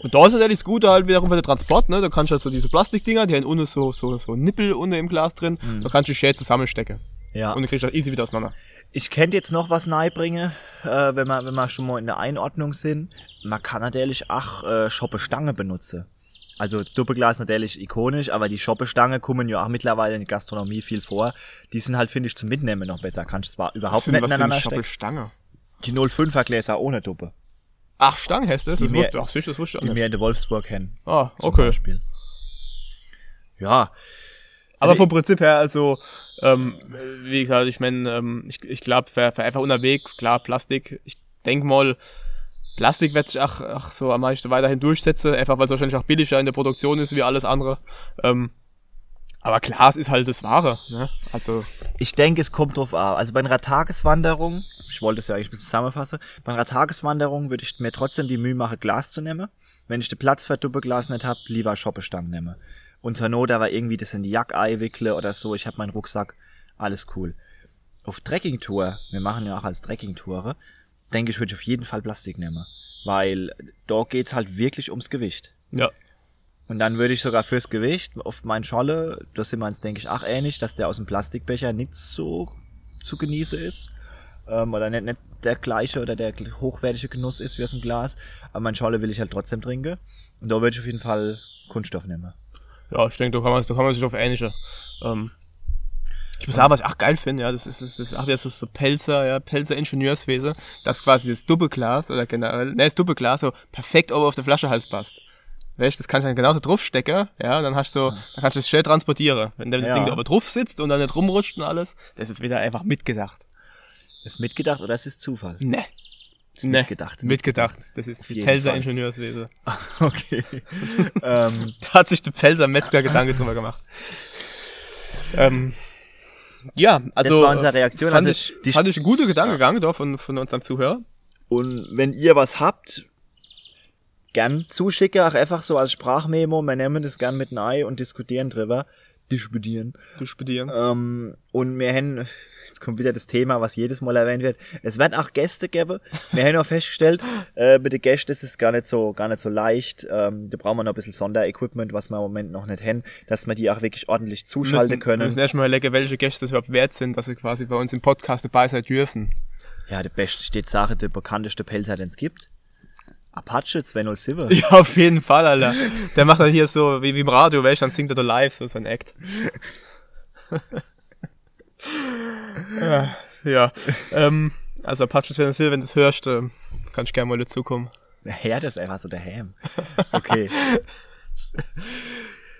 Und da ist natürlich das Gute halt wiederum für den Transport, ne, da kannst du halt so diese Plastikdinger, die haben unten so, so, so Nippel unten im Glas drin, da kannst du schön zusammenstecken. Mhm. Ja. Und du kriegst das easy wieder auseinander. Ich könnte jetzt noch was neibringen, äh, wenn wir, wenn wir schon mal in der Einordnung sind. Man kann natürlich auch äh, Schoppestange benutzen. Also das Doppelglas natürlich ikonisch, aber die Schoppestange kommen ja auch mittlerweile in der Gastronomie viel vor. Die sind halt, finde ich, zum Mitnehmen noch besser. Kannst zwar überhaupt nicht ineinander stecken. Stange? Die 05er Gläser ohne Duppe, Ach, Stange heißt das? Das wusste, ach, sicher, das wusste ich auch die nicht. wir in der Wolfsburg kennen. Ah, zum okay. Beispiel. Ja, Aber Also vom Prinzip her, also, ähm, wie gesagt, ich meine, ähm, ich, ich glaube, für, für einfach unterwegs, klar, Plastik. Ich denk mal, Plastik wird sich auch, auch so am meisten weiterhin durchsetzen, einfach weil es wahrscheinlich auch billiger in der Produktion ist wie alles andere. Ähm, aber Glas ist halt das Wahre, ne? Also, Ich denke, es kommt drauf an. Also bei einer Tageswanderung, ich wollte es ja eigentlich ein bisschen zusammenfassen, bei einer Tageswanderung würde ich mir trotzdem die Mühe machen, Glas zu nehmen. Wenn ich den Platz für Doppelglas nicht hab, lieber Schoppestangen nehmen. Und zur Not aber irgendwie das in die Jacke einwickle oder so, ich hab meinen Rucksack, alles cool. Auf Trekkingtour, wir machen ja auch als Trekkingtoure, denke ich, würde ich auf jeden Fall Plastik nehmen. Weil da geht's halt wirklich ums Gewicht. ja. Und dann würde ich sogar fürs Gewicht auf meinen Scholle, das sind wir uns, denke ich, auch ähnlich, dass der aus dem Plastikbecher nicht so zu genießen ist. Ähm, oder nicht, nicht der gleiche oder der hochwertige Genuss ist wie aus dem Glas. Aber mein Scholle will ich halt trotzdem trinken. Und da würde ich auf jeden Fall Kunststoff nehmen. Ja, ich denke, da kann man, da kann man sich auf ähnliche. Ähm, ich muss sagen, was ich auch geil finde, ja, das ist, das ist auch wieder so, so Pelzer, ja, Pelzer Ingenieurswesen, dass quasi das Doppelglas oder generell, ne, das Doppelglas so perfekt oben auf der Flaschehals passt. Weißt, das kannst du dann genauso draufstecken, ja, dann hast du, so, dann kannst du es schnell transportieren. Wenn das Ja. Ding da oben drauf sitzt und dann nicht rumrutscht und alles, das ist wieder einfach mitgedacht. Ist mitgedacht oder ist es Zufall? Ne. Ist Ne. mitgedacht. Mitgedacht. Das ist Auf die Pelzer Fall. Ingenieurswesen. Okay. ähm, Da hat sich der Pelzer Metzger Gedanke drüber gemacht. Ähm, ja, also. war unsere Reaktion. Fand, Also ich, die- fand ich ein guter Gedankengang da von, von unserem Zuhörer. Und wenn ihr was habt, gern zuschicken, auch einfach so als Sprachmemo. Wir nehmen das gern mit rein und diskutieren drüber. Diskutieren. Du studieren. Ähm, und wir haben, jetzt kommt wieder das Thema, was jedes Mal erwähnt wird. Es wird auch Gäste geben. Wir haben auch festgestellt, äh, mit den Gästen ist es gar nicht so, gar nicht so leicht. Ähm, da brauchen wir noch ein bisschen Sonderequipment, was wir im Moment noch nicht haben, dass wir die auch wirklich ordentlich zuschalten Wir können. müssen erstmal lecken, welche Gäste es überhaupt wert sind, dass sie quasi bei uns im Podcast dabei sein dürfen. Ja, der beste steht Sache, der bekannteste Pelzer, den es gibt. Apache 207. Ja, auf jeden Fall, Alter. Der macht dann hier so, wie, wie im Radio, weißt du, dann singt er da live, so sein Act. ja, ja. Ähm, also Apache 207, wenn du das hörst, äh, kannst du gerne mal dazukommen. Der Herr, das ist einfach so der Ham. Okay.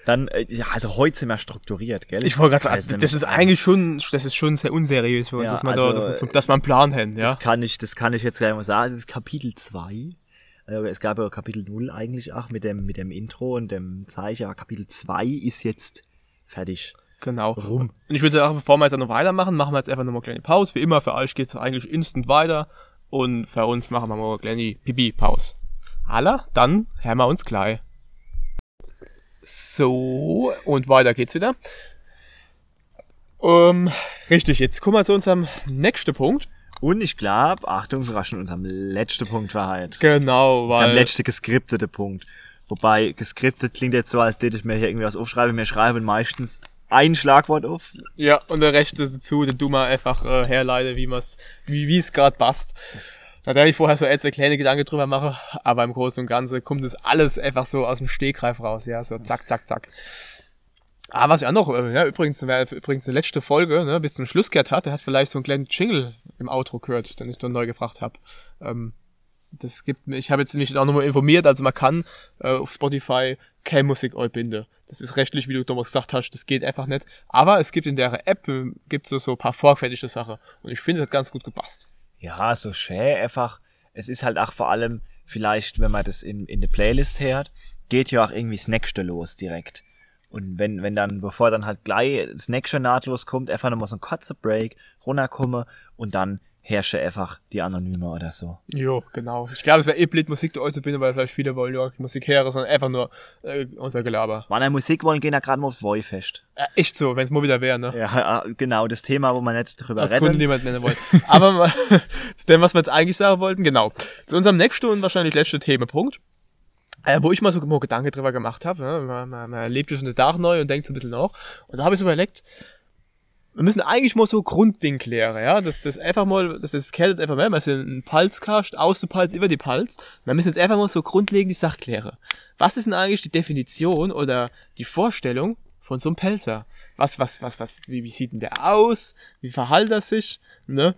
Dann, äh, ja, also heute sind wir strukturiert, gell? Ich wollte gerade sagen, Also, also, das ist eigentlich schon, das ist schon sehr unseriös für uns, Ja, dass, wir also, da, dass, wir, so- dass wir einen Plan haben, ja. Das kann ich, das kann ich jetzt gleich mal sagen. Das ist Kapitel 2. Also es gab ja Kapitel 0 eigentlich auch mit dem, mit dem Intro und dem Zeichen. Aber Kapitel 2 ist jetzt fertig. Genau. Rum. Und ich würde sagen, bevor wir jetzt noch weitermachen, machen wir jetzt einfach nochmal eine kleine Pause. Wie immer, für euch geht's eigentlich instant weiter. Und für uns machen wir mal eine kleine Pipi-Pause. Alla, dann hören wir uns gleich. So, und weiter geht's wieder. Ähm, richtig, jetzt kommen wir zu unserem nächsten Punkt. Und ich glaube, Achtung, sogar schon unserem letzten Punkt war halt. Genau, Unserem weil... letzten geskriptete Punkt. Wobei, geskriptet klingt jetzt so, als hätte ich mir hier irgendwie was aufschreiben. Wir schreiben meistens ein Schlagwort auf. Ja, und der Rechte dazu, den du mal einfach äh, herleite, wie man's, wie wie es gerade passt. Da werde ich vorher so eine kleine Gedanke drüber mache, aber im Großen und Ganzen kommt das alles einfach so aus dem Stegreif raus, ja, so zack, zack, zack. Ah, was ja noch, äh, ja, übrigens, wer übrigens die letzte Folge, ne, bis zum Schluss gehört hat, der hat vielleicht so einen kleinen Jingle im Outro gehört, den ich nur neu gebracht habe. Ähm, das gibt mir, ich habe jetzt nämlich auch nochmal informiert, also man kann äh, auf Spotify keine Musik einbinden. Das ist rechtlich, wie du damals gesagt hast, das geht einfach nicht. Aber es gibt in der App, äh, gibt's so, so ein paar vorgefertigte Sachen. Und ich finde, es hat ganz gut gepasst. Ja, so schön einfach. Es ist halt auch vor allem, vielleicht, wenn man das in, in der Playlist hört, geht ja auch irgendwie das nächste los direkt. Und wenn, wenn dann, bevor dann halt gleich das nächste nahtlos kommt, einfach nochmal so ein kurzer Break, runterkomme und dann herrsche einfach die Anonyme oder so. Jo, genau. Ich glaube, es wäre eh blöd, Musik da einzubinden, weil vielleicht viele wollen ja Musik hören, sondern einfach nur äh, unser Gelaber. Wann er Musik wollen, gehen ja gerade mal aufs Voi-Fest. Äh, echt so, wenn es mal wieder wäre, ne? Ja, äh, genau, das Thema, wo man jetzt drüber Das konnte redet. niemand nennen wollen. Aber zu dem, was wir jetzt eigentlich sagen wollten, genau. Zu unserem nächsten und wahrscheinlich letzten Themenpunkt, äh, wo ich mal so mal Gedanken drüber gemacht habe. Ne? Man, man, man lebt ja schon den Tag neu und denkt so ein bisschen nach. Und da habe ich so überlegt, wir müssen eigentlich mal so Grundding klären, ja, dass das einfach mal, dass das Kerl jetzt einfach mal, wir sind ein Palzkast, aus der Palz, über die Palz. Wir müssen jetzt einfach mal so grundlegend die Sache klären. Was ist denn eigentlich die Definition oder die Vorstellung von so einem Pelzer? Was, was, was, was, wie, wie sieht denn der aus? Wie verhält er sich? Ne?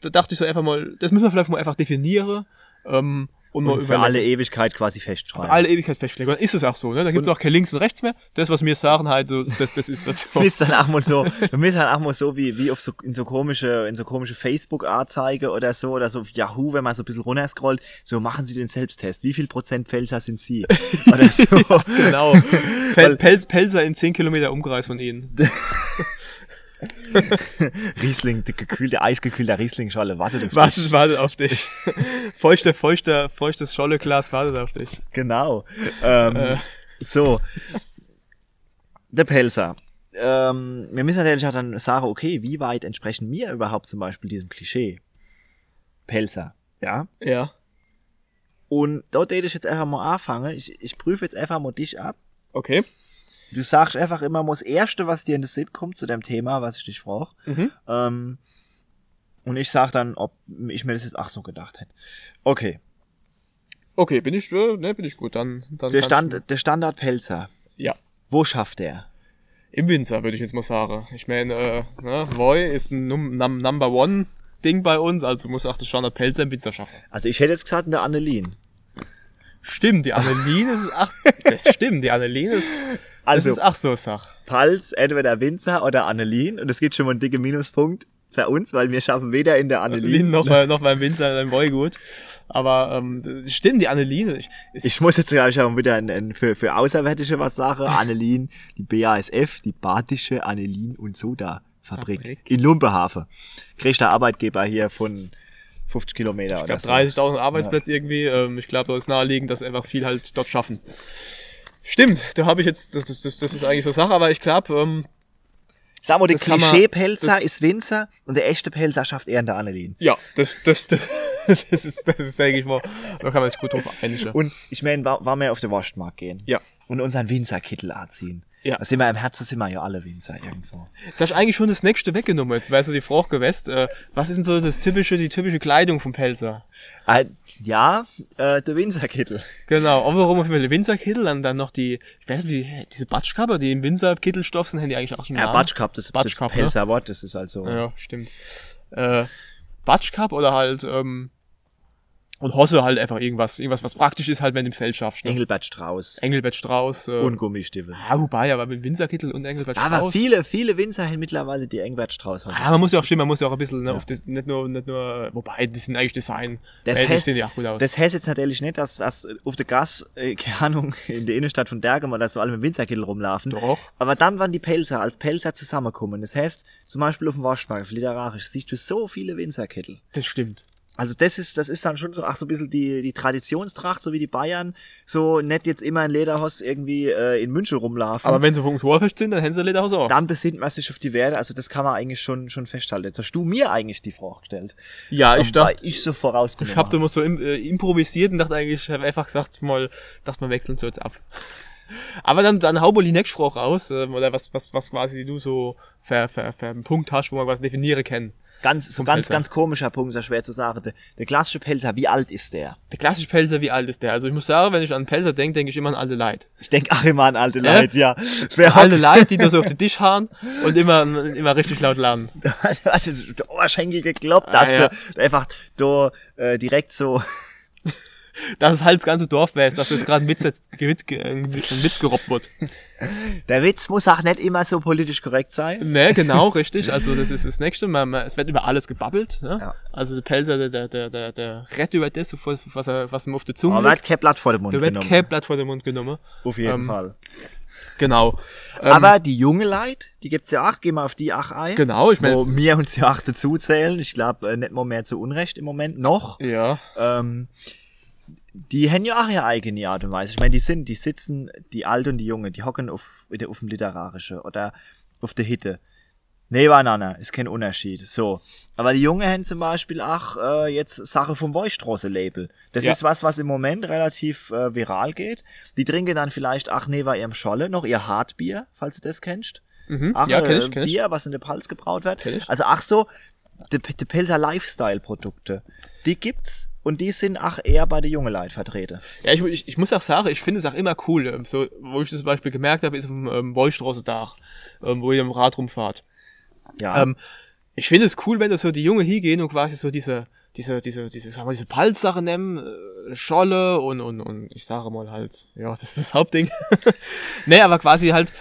Da dachte ich so einfach mal, das müssen wir vielleicht mal einfach definieren. Ähm, und, Und für alle Ewigkeit quasi festschreiben. alle Ewigkeit. Und dann ist es auch so, ne? Da gibt's auch kein Links und Rechts mehr. Das, was wir sagen, halt, so, das, das ist das so. Bist dann auch mal so, du bist dann auch mal so wie, wie auf so, in so komische, in so komische Facebook-Anzeige oder so, oder so auf Yahoo, wenn man so ein bisschen runterscrollt, so machen Sie den Selbsttest. Wie viel Prozent Pfälzer sind Sie? Oder so. Genau. Pel Pel Pelzer in 10 Kilometer Umkreis von ihnen. Riesling, die gekühlte, eisgekühlter Riesling-Scholle, wartet auf dich. Wartet, wartet auf dich. Feuchter, feuchter, feuchtes Scholleglas wartet auf dich. Genau. Ähm, Äh. So. Der Pelzer. Ähm, wir müssen natürlich auch dann sagen, okay, wie weit entsprechen wir überhaupt zum Beispiel diesem Klischee? Pelzer. Ja. Ja. Und dort hätte ich jetzt einfach mal anfangen. Ich, ich prüfe jetzt einfach mal dich ab. Okay. Du sagst einfach immer das Erste, was dir in den Sinn kommt zu dem Thema, was ich dich frage. Mhm. Ähm, und ich sag dann, ob ich mir das jetzt auch so gedacht hätte. Okay. Okay, bin ich, äh, ne, bin ich gut. Dann, dann Der, Stand, du- der Standard-Pelzer. Ja. Wo schafft er? Im Winter, würde ich jetzt mal sagen. Ich meine, äh, ne, Voy ist ein Num Num Number One Ding bei uns, also muss auch das Standard Pelzer im Winter schaffen. Also ich hätte jetzt gesagt, in der Annelien. Stimmt, die Annelien ist, ach, das stimmt, die Annelien ist, Also- das ist ach so Sach. Pals, entweder Winzer oder Annelien. Und es gibt schon mal einen dicken Minuspunkt für uns, weil wir schaffen weder in der Annelien noch, bei, noch beim Winter, beim Voy gut. Aber, ähm, stimmt, die Annelien, ich, Ich muss jetzt gleich auch wieder ein, ein, für, für Außerwärtige was sagen. Annelien, die BASF, die Badische Annelien und Soda Fabrik, Fabrik. in Lumpehafen. Größter Arbeitgeber hier von 50 Kilometer ich oder glaube, so. 30.000 Arbeitsplätze irgendwie. Ähm, ich glaube, da ist naheliegend, dass einfach viel halt dort schaffen. Stimmt, da habe ich jetzt, das, das, das ist eigentlich so Sache, aber ich glaube, ähm, Sag mal, der Klischee-Pelzer ist Winzer und der echte Pelzer schafft eher in der Annelien. ja, das, das, das, das ist, das ist, denke ich mal, da kann man sich gut drauf einigen. Und ich meine, war, war wir auf den Wurstmarkt gehen. Ja. Und unseren Winzerkittel anziehen. Ja. Da sind wir im Herzen sind wir ja alle Winzer irgendwo. Jetzt hast du eigentlich schon das nächste weggenommen. Jetzt weißt du die Frage gewesen, äh, was ist denn so das typische, die typische Kleidung vom Pelzer? Ja, äh, der Winzerkittel. Genau, aber warum auf jeden Fall der Winzerkittel, dann, dann noch die, ich weiß nicht, wie, diese Batschkappe, die im Winzerkittelstoff sind, haben die eigentlich auch schon Ja? Batschkap, das, Batsch das Cup, Pelzer Wort, das ist also. Ja, stimmt. Äh, Batschkap oder halt, ähm, und Hosse halt einfach irgendwas, irgendwas, was praktisch ist halt, wenn du im Feld schaffst. Ne? Engelbert Strauß Engelbert Strauß. Äh, und Gummistiefel. ja, wobei, aber mit Winzerkittel und Engelbert Aber Strauß. viele, viele Winzer haben mittlerweile die Engelbert Strauß. Ja, man muss ja auch stimmen, man muss ja auch ein bisschen, ne, auf das, nicht nur, nicht nur, wobei, die sind eigentlich Design. Das heißt, sehen die auch gut aus. das heißt jetzt natürlich nicht, dass, dass auf der Gas, äh, keine Ahnung, in der Innenstadt von Dergem oder so alle mit Winzerkittel rumlaufen. Doch. Aber dann, wann die Pelzer als Pelzer zusammenkommen, das heißt, zum Beispiel auf dem Waschmarkt, literarisch, siehst du so viele Winzerkittel. das stimmt. Also das ist, das ist dann schon so, ach so ein bisschen die, die Traditionstracht, so wie die Bayern, so nicht jetzt immer in Lederhoss irgendwie äh, in München rumlaufen. Aber wenn sie vom Torfest sind, dann haben sie Lederhaus auch. dann besinnt man sich auf die Werte, also das kann man eigentlich schon, schon festhalten. Jetzt hast du mir eigentlich die Frage gestellt. ja, ich dachte, ich so vorausgenommen ich hab da mal so im, äh, improvisiert und dachte eigentlich, ich habe einfach gesagt, mal, dachte, wir wechseln so jetzt ab. Aber dann, dann hau mal die nächste Frage raus, äh, oder was, was, was quasi du so für, für, für einen Punkt hast, wo man was definieren kann. Ganz, so ganz, Pelzer. ganz komischer Punkt, sehr schwer zu sagen. Der, der klassische Pelzer, wie alt ist der? Der klassische Pelzer, wie alt ist der? Also ich muss sagen, wenn ich an Pelzer denke, denke ich immer an alte Leute. Ich denke auch immer an alte Ja? Leute, ja. Wer Alte Leute, die da so auf den Tisch hauen und immer, immer richtig laut lernen. hat der Oberschenkel gekloppt, Ah, dass ja. du einfach da äh, direkt so Dass es halt das ganze Dorf weiß, dass jetzt gerade ein Witz, jetzt- ge- ein Witz gerobbt wird. Der Witz muss auch nicht immer so politisch korrekt sein. Ne, genau, richtig. Also das ist das Nächste. Man, man, es wird über alles gebabbelt. Ne? Ja. Also der Pelzer, der, der, der, der, der rettet über das, was, er, was ihm auf der Zunge Aber liegt. kein Blatt vor dem Mund Der wird genommen. kein Blatt vor den Mund genommen. Auf jeden ähm, Fall. Genau. Ähm, Aber die junge Leute, die gibt's ja auch, gehen wir auf die auch ein. Genau, ich meine, Wo wir uns ja auch dazu zählen. Ich glaube, äh, nicht mal mehr zu Unrecht im Moment noch. ja, Ähm, die haben ja auch ihre eigene Art und Weise. Ich meine, die sind, die sitzen, die Alte und die Junge, die hocken auf, auf dem Literarische oder auf der Hitte. Nebeneinander, ist kein Unterschied. So. Aber die Jungen haben zum Beispiel auch äh, jetzt Sache vom Wollstraße-Label. Das Ja. ist was, was im Moment relativ äh, viral geht. Die trinken dann vielleicht auch neben ihrem Scholle noch ihr Hartbier, falls du das kennst. mhm. Ach, ja, kenn äh, ich, kenn ich. Bier, was in der Pals gebraut wird. Also ach so, die, die Pilser Lifestyle-Produkte, die gibt's und die sind auch eher bei der jungen Leute vertreten. Ja, ich, ich, ich muss auch sagen, ich finde es auch immer cool. ähm, So, wo ich das zum Beispiel gemerkt habe, ist auf dem ähm, Wollstraße-Dach, ähm, wo ihr im Rad rumfahrt. Ja, Ähm, ich finde es cool, wenn da so die Junge hingehen und quasi so diese, diese, diese, diese, sagen wir, diese Palzsache nehmen, äh, Scholle und, und, und ich sage mal halt, ja, das ist das Hauptding. nee, aber quasi halt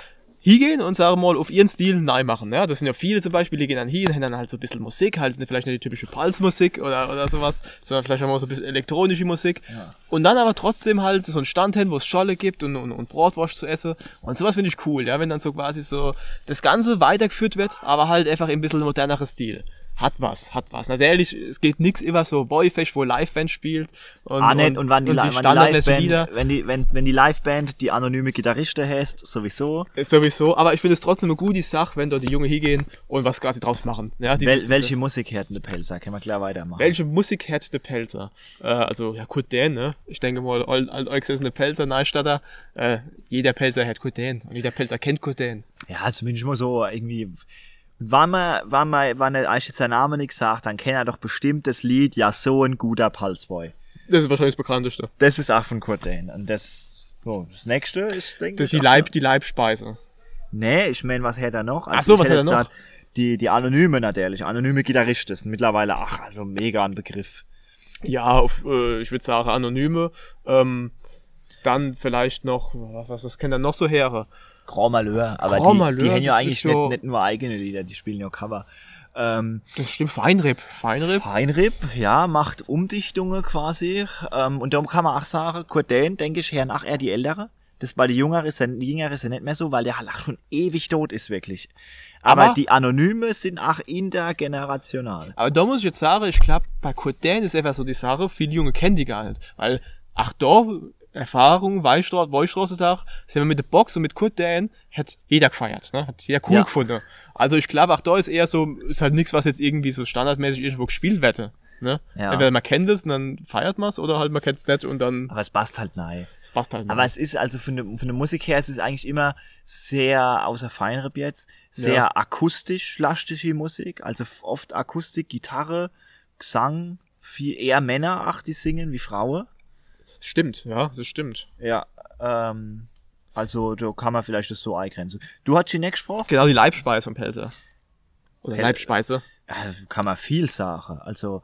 hingehen und sagen mal auf ihren Stil neu machen. Ja, das sind ja viele zum Beispiel, die gehen dann hin, haben dann halt so ein bisschen Musik, halt vielleicht nicht die typische Pulsmusik oder, oder sowas, sondern vielleicht auch mal so ein bisschen elektronische Musik. Und dann aber trotzdem halt so ein Stand hin, wo es Scholle gibt und, und, und Brotwurst zu essen. Und sowas finde ich cool, ja, wenn dann so quasi so das Ganze weitergeführt wird, aber halt einfach in ein bisschen modernerer Stil. Hat was, hat was. Natürlich, es geht nix immer so Boyfest, wo Liveband spielt. Und, ah, nicht, und wann die, und Li- wann die Liveband, wenn die, wenn, wenn die Liveband die anonyme Gitarriste heißt, sowieso. Sowieso, aber ich finde es trotzdem eine gute Sache, wenn dort die Junge hingehen und was quasi draus machen. Ja, dieses, Wel, diese- welche Musik hört der Pelzer? Können wir klar weitermachen. welche Musik hat der Pelzer? Äh, also, ja, Kurt Dan, ne? Ich denke mal, all, all ist eine Pelzer, Neustatter. Äh, jeder Pelzer hat Kurt Dan. Und jeder Pelzer kennt Kurt Dan. Ja, zumindest mal so irgendwie. Wann man, wann man, wann er euch jetzt sein Name nicht sagt, dann kennt er doch bestimmt das Lied, ja, so ein guter Pulsboy. Das ist wahrscheinlich das bekannteste. Das ist auch von Kurt Dane. Und das, oh, das nächste ist, denke Das ist ich. die Leib, die Leibspeise. Nee, ich meine, was hätte er noch? Also Ach so, ich was hätte hat er noch? gesagt, Die, die Anonyme natürlich, anonyme Gitarristen sind mittlerweile, ach, also mega ein Begriff. Ja, auf, äh, ich würde sagen, Anonyme. Ähm, dann vielleicht noch, was, was, was kennt er noch so her? Grand Malheur, aber Grand die, Malheur, die haben ja eigentlich ist so- nicht, nicht nur eigene Lieder, die spielen ja Cover. Ähm, Das stimmt, Feinripp. Feinripp. Feinripp, ja, macht Umdichtungen quasi. Ähm, und darum kann man auch sagen, Kurt Dane, denke ich, her nach er die Ältere. Das bei den Jüngeren ist ja, die Jüngeren ist ja nicht mehr so, weil der halt auch schon ewig tot ist, wirklich. Aber, Aber- die Anonyme sind auch intergenerational. Aber da muss ich jetzt sagen, ich glaube, bei Kurt Dan ist einfach so die Sache, viele Junge kennen die gar nicht. Weil, ach da, Erfahrung, Weichstraße, Weichstraße-Tag, sind wir mit der Box und mit Kurt Dan, hat jeder gefeiert, ne? Hat jeder cool Ja. gefunden. Also ich glaube, auch da ist eher so, ist halt nichts, was jetzt irgendwie so standardmäßig irgendwo gespielt werde. Ne? Ja. Entweder man kennt es und dann feiert man es oder halt man kennt es nicht und dann Aber es passt halt nein. es passt halt nicht. Aber es ist also von der, von der Musik her, es ist eigentlich immer sehr, außer Feinripp jetzt, sehr Ja. akustisch lastige Musik. Also oft Akustik, Gitarre, Gesang, viel eher Männer, ach, die singen wie Frauen. Stimmt, ja, das stimmt. Ja, ähm, also da kann man vielleicht das so eingrenzen. Du hast die nächste Frage? Genau, die Leibspeise vom Pelzer. Oder Pel- Leibspeise. Äh, kann man viel sagen. Also,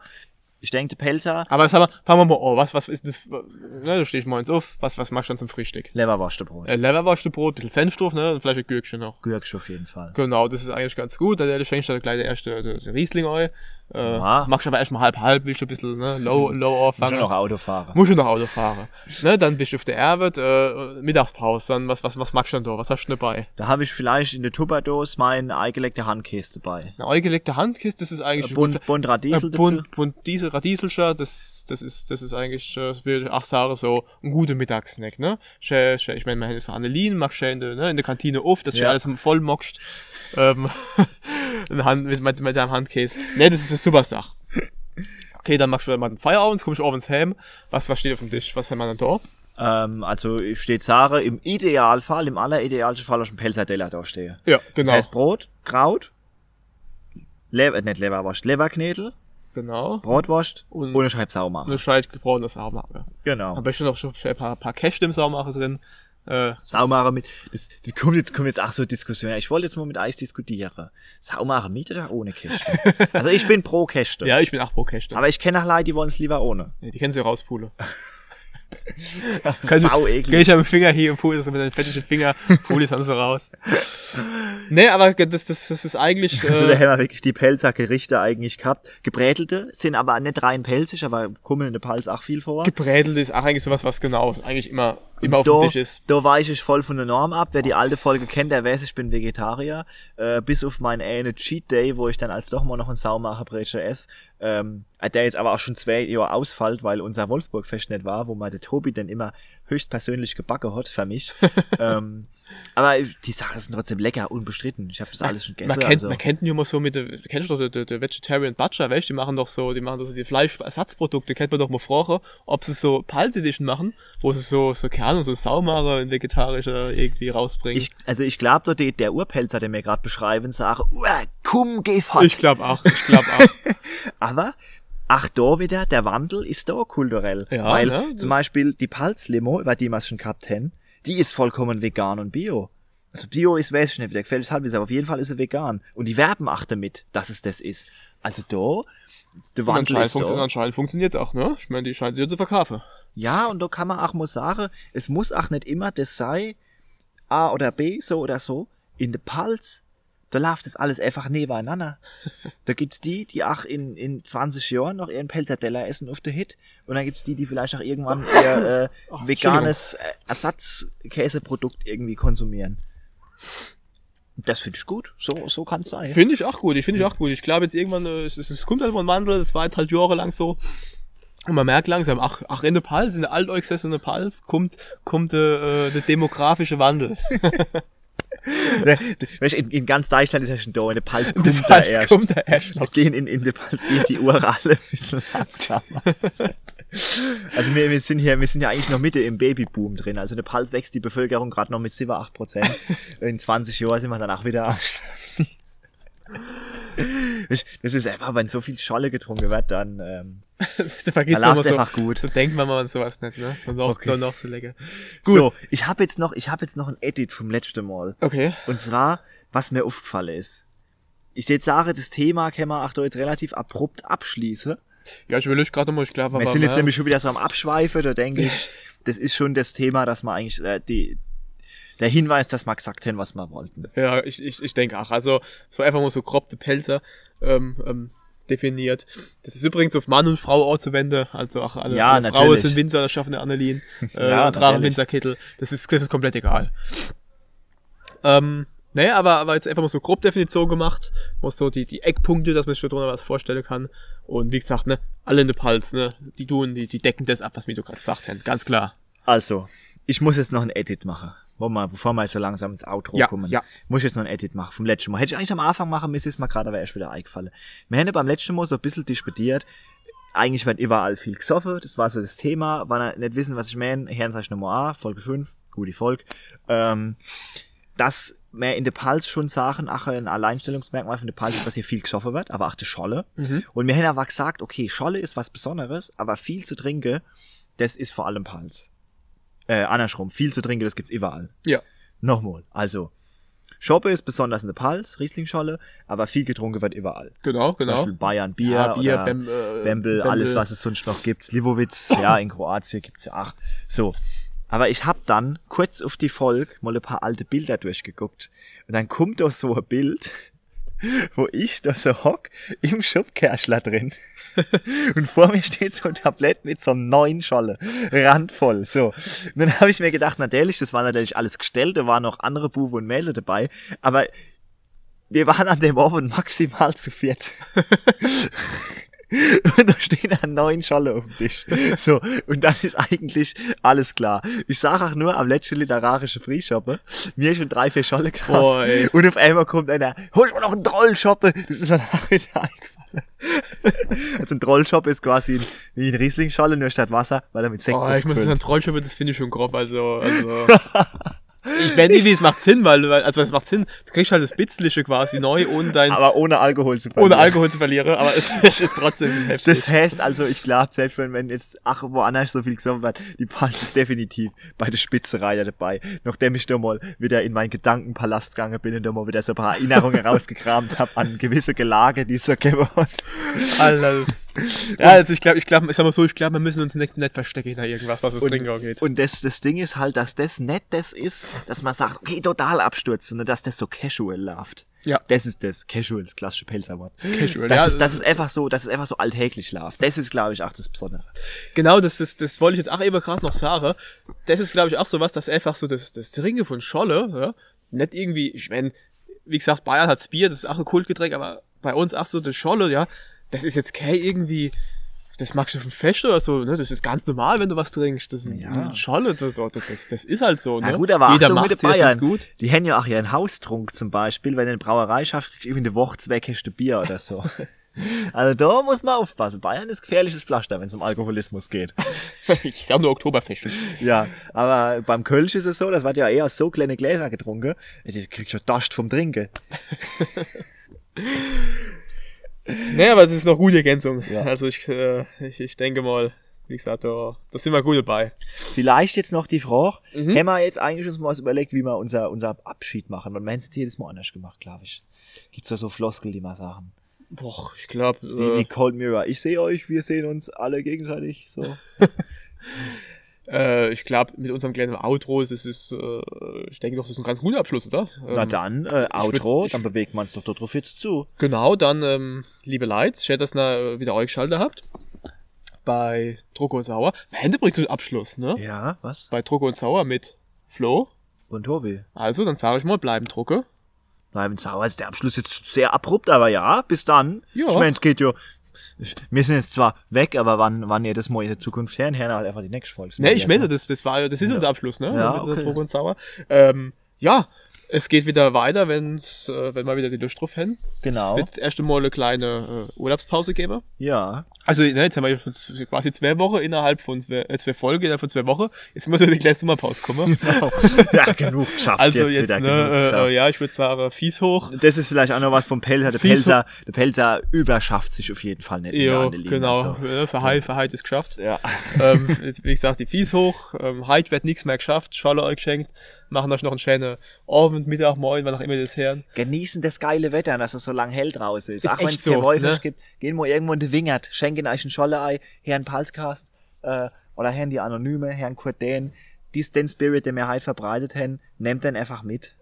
ich denke, Pelzer, Aber mal, fangen wir mal an. Was, was ist das? Ne, da steh ich morgens auf. Was, was machst du dann zum Frühstück? Leberwurstbrot. Äh, Leberwurstbrot, bisschen Senf drauf, ne? Und vielleicht ein Gürkchen noch. Gürksch auf jeden Fall. Genau, das ist eigentlich ganz gut. Da schenkst du gleich der erste der Riesling ein. Äh. Machst du aber erstmal halb halb, willst du ein bisschen ne, low, low Schon anfangen. noch Auto fahren. Musst du noch Auto fahren. ne, dann bist du auf der Arbeit, äh, Mittagspause, dann was, was, was machst du denn da? Was hast du denn dabei? Da habe ich vielleicht in der Tupperdose mein eingelegte Handkäse dabei. Eine eingelegte Handkiste, das ist eigentlich Bunt, bunt Radiesel äh, bunt, bunt Diesel, Radieselscher, das, das ist, das ist eigentlich, äh, das würde ich auch sagen, so ein guter Mittagssnack, ne? Schön, schön, ich meine, man ist Annelien, machst schön in der, ne, in der Kantine auf, dass du Ja. alles voll mockst, ähm, Hand, mit, mit, mit deinem Handkäse. Ne, das ist eine super Sache. Okay, dann machst du mal den Feierabend, kommst du abends heim. Was, was steht auf dem Tisch? Was haben wir denn da? Ähm, also steht Sarah im Idealfall, im alleridealsten Fall aus dem Pelzerdeller da stehe. Ja, genau. Das heißt Brot, Kraut, Leber, nicht Leberwurst, Leberknädel, genau. Brotwurst Und- und eine Scheibe Saumacher. Eine Scheit gebrochenes Saumacher. Genau. Am besten noch schon ein paar, paar Käste im Saumacher drin. Äh, Saumacher mit, das, das kommt jetzt, kommt jetzt auch so Diskussion. Ich wollte jetzt mal mit Eis diskutieren. Saumacher mit oder ohne Käste? also ich bin pro Käste. ja, ich bin auch pro Käste. Aber ich kenne auch Leute, die wollen es lieber ohne. Ja, die kennen sie rauspulen. Sau Geh eklig. ich am Finger hier und das mit deinem fettigen Finger, das dann so raus. nee, aber das, das, das ist eigentlich, Also da äh, haben wir wirklich die Pelzer Gerichte eigentlich gehabt. Gebrätelte sind aber nicht rein pelzig, aber kommen in der Palz auch viel vor. gebrätelt ist auch eigentlich sowas, was genau eigentlich immer, immer auf da, dem Tisch ist. da weiche ich voll von der Norm ab. Wer die alte Folge kennt, der weiß, ich bin Vegetarier. Äh, bis auf meinen eine Cheat Day, wo ich dann als doch mal noch einen Saumacherbrecher esse. Ähm, äh, der jetzt aber auch schon zwei Jahre ausfällt, weil unser Wolfsburg-Fest nicht war, wo man der Tobi dann immer höchstpersönlich gebacken hat für mich. ähm, aber die Sachen sind trotzdem lecker, unbestritten. Ich habe das alles schon gegessen. Man kennt, also. man kennt ihn immer so mit der, kennst du doch der, der Vegetarian Butcher, weißt die machen doch so, die machen doch so die Fleischersatzprodukte, kennt man doch mal fragen, ob sie so Pulse Edition machen, wo sie so, so, keine Ahnung, so Saumacher in vegetarischer irgendwie rausbringen. Ich, also ich glaube, der, der Urpelzer, den wir gerade beschreiben, sagt, Uah, komm, geh fort. ich glaube auch, ich glaube auch. Aber ach da wieder, der Wandel ist da kulturell. Ja, Weil ne, zum Beispiel die Palzlimo, über die wir schon gehabt haben, die ist vollkommen vegan und bio. Also Bio ist, weiß ich nicht, wie der gefällt ist halb, aber auf jeden Fall ist sie vegan. Und die werben auch damit, dass es das ist. Also da, der Und Wandel anscheinend, ist da. anscheinend funktioniert's auch, ne? Ich meine, die scheinen sich ja zu verkaufen. Ja, und da kann man auch mal sagen, es muss auch nicht immer das sein, A oder B, so oder so. In der Pulse, da läuft das alles einfach nebeneinander. Da gibt's die, die auch in, in 20 Jahren noch ihren Pelzerteller essen auf der Hit. Und dann gibt's die, die vielleicht auch irgendwann ihr äh, veganes äh, Ersatzkäseprodukt irgendwie konsumieren. Das finde ich gut. So, so kann's sein. Finde ich auch gut, ich finde ich auch gut. Ich glaube jetzt irgendwann, äh, es, es, es kommt halt mal ein Wandel, es war jetzt halt jahrelang so. Und man merkt langsam, ach, ach in der Pals, in der alteuchsessene Pals kommt, kommt äh, äh, der demografische Wandel. Weißt in, in ganz Deutschland ist ja schon da, in der Der kommt da Pals erst. kommt da erst noch. gehen in, in der Pals gehen die Uhr alle ein bisschen langsamer. Also wir, wir sind hier, wir sind ja eigentlich noch Mitte im Babyboom drin. Also in der Pals wächst die Bevölkerung gerade noch mit 7, 8 Prozent. In 20 Jahren sind wir danach wieder am. Das ist einfach, wenn so viel Scholle getrunken wird, dann ähm, da vergisst Da man so, einfach gut. so denkt man mal an sowas nicht, ne? So noch, Okay. noch so lecker. Gut. So, ich habe jetzt noch, ich habe jetzt noch ein Edit vom letzten Mal. Okay. Und zwar, was mir aufgefallen ist. Ich jetzt sage, das Thema man auch da jetzt relativ abrupt abschließen. Ja, ich überlege gerade mal, ich glaube, Wir sind jetzt nämlich schon wieder so am Abschweifen, da denke ich, das ist schon das Thema, dass man eigentlich, äh, die, der Hinweis, dass wir gesagt haben, was wir wollten. Ja, ich, ich, ich denke auch. Also, so einfach mal so grob die Pelzer ähm, ähm, definiert. Das ist übrigens auf Mann und Frau auch zu wenden. Also auch alle, Ja, alle Frauen sind Winzer, das schaffen Annelien. Äh, Ja, tragen. Winzerkittel. Das ist, das ist komplett egal. Ähm, naja, aber, aber jetzt einfach mal so grob Definition gemacht. Mal so die, die Eckpunkte, dass man sich schon drunter was vorstellen kann. Und wie gesagt, ne, alle in der Pals, ne, die tun, die, die decken das ab, was mir du gerade gesagt hast. Ganz klar. Also, ich muss jetzt noch ein Edit machen. Wollen wir, bevor wir jetzt so langsam ins Outro Ja, kommen. ja. Muss ich jetzt noch ein Edit machen vom letzten Mal. Hätte ich eigentlich am Anfang machen müssen, ist mir gerade aber erst wieder eingefallen. Wir haben beim letzten Mal so ein bisschen disputiert, eigentlich wird überall viel gesoffen, das war so das Thema, wenn ihr nicht wissen, was ich meine, Herren sag ich Nummer A, Folge 5, gute Folge, ähm, dass man in der Pals schon Sachen, ach, ein Alleinstellungsmerkmal von der Pals ist, dass hier viel gesoffen wird, aber auch die Scholle. Und wir haben aber gesagt, okay, Scholle ist was Besonderes, aber viel zu trinken, das ist vor allem Pals. Äh, andersrum, viel zu trinken, das gibt's überall. Ja. Nochmal, also, Schoppe ist besonders in der Pals, Rieslingscholle, aber viel getrunken wird überall. Genau, Zum genau. Beispiel Bayern Bier, Ja, Bier, oder Bem- äh, Bembel, alles was es sonst noch gibt. Livovitz, ja, in Kroatien gibt's ja ach. So. Aber ich hab dann kurz auf die Folge mal ein paar alte Bilder durchgeguckt. Und dann kommt da so ein Bild, wo ich da so hock im Schubkerschler drin. Und vor mir steht so ein Tablett mit so neun Scholle, randvoll, so. Und dann habe ich mir gedacht, natürlich, das war natürlich alles gestellt, da waren noch andere Buben und Mädel dabei, aber wir waren an dem Abend maximal zu viert. Und da stehen dann neun Scholle auf dem Tisch. So, und dann ist eigentlich alles klar. Ich sag auch nur am letzten literarische Freeshoppe, mir schon drei, vier Scholle gekauft. Und auf einmal kommt einer, hol mir noch einen Trollschoppe. Das ist mir danach wieder eingefallen. Also ein Trollschoppe ist quasi wie ein Rieslingscholle, nur statt Wasser, weil er mit Sekt Oh, ich muss sagen, Trollschippe, das finde ich schon grob, also, also. ich meine, irgendwie, es macht Sinn, weil, also es macht Sinn, du kriegst halt das Bitzliche quasi neu ohne dein, Aber ohne Alkohol zu ohne verlieren. Alkohol zu verlieren, aber es, es ist trotzdem heftig. Das heißt also, ich glaube, selbst wenn, wenn jetzt, ach, woanders so viel gesoffen wird, die Pals ist definitiv bei der Spitzereihe dabei. Nachdem ich da mal wieder in meinen Gedankenpalast gegangen bin und da mal wieder so ein paar Erinnerungen rausgekramt habe an gewisse Gelage, die es so gegeben hat. Alter, das, ja, also ich glaube, ich glaube, ich sag mal so, ich glaube, wir müssen uns nicht, nicht verstecken hinter irgendwas, was das Trinken angeht. Und das, das Ding ist halt, dass das nicht das ist, dass man sagt, okay, total abstürzen, sondern dass das so casual läuft. Ja. Das ist das, casual, das klassische Pelzerwort. Casual, das ja. ist, das ist einfach so, das ist einfach so alltäglich läuft. Das ist, glaube ich, auch das Besondere. Genau, das, das, das wollte ich jetzt auch eben gerade noch sagen. Das ist, glaube ich, auch so was, dass einfach so das, das Trinken von Scholle, ja, nicht irgendwie, ich meine, wie gesagt, Bayern hat's Bier, das ist auch ein Kultgetränk, aber bei uns auch so das Scholle, ja, das ist jetzt kein irgendwie, das magst du vom Fest oder so, ne? Das ist ganz normal, wenn du was trinkst. Das ist Ja. Scholle, das, das, das ist halt so, ne? Na gut, aber Jeder Achtung macht mit den Bayern. Gut. Die haben ja auch ihren Haustrunk zum Beispiel. Wenn du eine Brauerei schaffst, kriegst du irgendwie eine Woche zwei Käste Bier oder so. also da muss man aufpassen. Bayern ist gefährliches Pflaster, wenn es um Alkoholismus geht. ich sag nur Oktoberfest. ja, aber beim Kölsch ist es so, das wird ja eher aus so kleine Gläser getrunken. Du kriegst schon Dast vom Trinken. Nee, aber es ist noch gute Ergänzung. Ja. Also ich, äh, ich, ich denke mal, wie gesagt, da, da sind wir gut dabei. Vielleicht jetzt noch die Frage, Mhm. haben wir jetzt eigentlich uns mal was überlegt, wie wir unser, unser Abschied machen? Weil wir haben es jetzt jedes Mal anders gemacht, glaube ich. Gibt's da so Floskel, die wir sagen? Boah, ich glaube, Wie, wie äh, Cold Mirror. Ich sehe euch, wir sehen uns alle gegenseitig. So. äh, ich glaube, mit unserem kleinen Outro ist es, ist, äh, ich denke doch, das ist ein ganz guter Abschluss, oder? Na Ähm, dann, äh, ich Outro, würd's- dann bewegt man es doch darauf jetzt zu. Genau, dann, ähm, liebe Leute, schön, dass ihr äh, wieder euch geschaltet habt. Bei Drucker und Sauer. Hände bringt zum Abschluss, ne? Ja, was? Bei Drucker und Sauer mit Flo. Und Tobi. Also, dann sage ich mal, bleiben Drucke. Bleiben sauer ist der Abschluss jetzt sehr abrupt, aber ja, bis dann. Ja. Ich meine, es geht ja. Wir sind jetzt zwar weg, aber wann, wann ihr das mal in der Zukunft hören, hören halt einfach die nächste Folge. Ne, ich meine, das, das war, das ist unser Abschluss, ne? Ja, okay. Und Sauer. Ähm, ja, es geht wieder weiter, wenn's, äh, wenn wir wieder die Lust drauf haben. Genau. Es wird erst einmal eine kleine äh, Urlaubspause geben. Ja. Also, ne, jetzt haben wir quasi zwei Wochen innerhalb von zwei, äh, zwei Folgen innerhalb von zwei Wochen. Jetzt muss wieder die kleine Sommerpause kommen. ja, genug geschafft. Also jetzt, jetzt, wieder ne, genug äh, äh, ja, ich würde sagen, fies hoch. Das ist vielleicht auch noch was vom Pelzer. Der Fies- Pelzer, der Pelzer überschafft sich auf jeden Fall nicht. Jo, genau. so. Äh, für Hai, für Hai ist geschafft. Ja. ähm, jetzt, wie gesagt, die Fies hoch. Ähm, heute wird nichts mehr geschafft. Scholle euch geschenkt. Machen euch noch einen schönen Abend, Mittag, Morgen, wann auch immer das hören. Genießen das geile Wetter, dass es so lang hell draußen ist. Ist Auch wenn es kein so, Wolfisch ne? gibt, gehen wir irgendwo in den Wingert, schenken euch ein Scholleei, Herrn Palscast, äh, oder Herrn die Anonyme, Herrn Kurt Dehn. Dies den Spirit, den wir heute verbreitet haben, nehmt den einfach mit.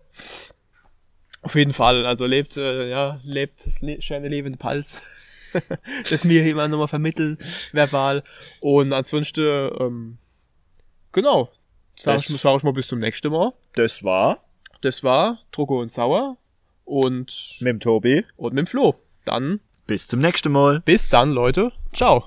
Auf jeden Fall. Also lebt, äh, ja, lebt das le schöne Leben in Pals. das mir immer nochmal vermitteln, verbal. Und ansonsten, ähm, genau. Sag Das- ich, sag ich mal bis zum nächsten Mal. Das war Das war Drucko und Sauer und, mit dem Tobi. und mit dem Flo. Dann, Bis zum nächsten Mal. bis dann, Leute. Ciao.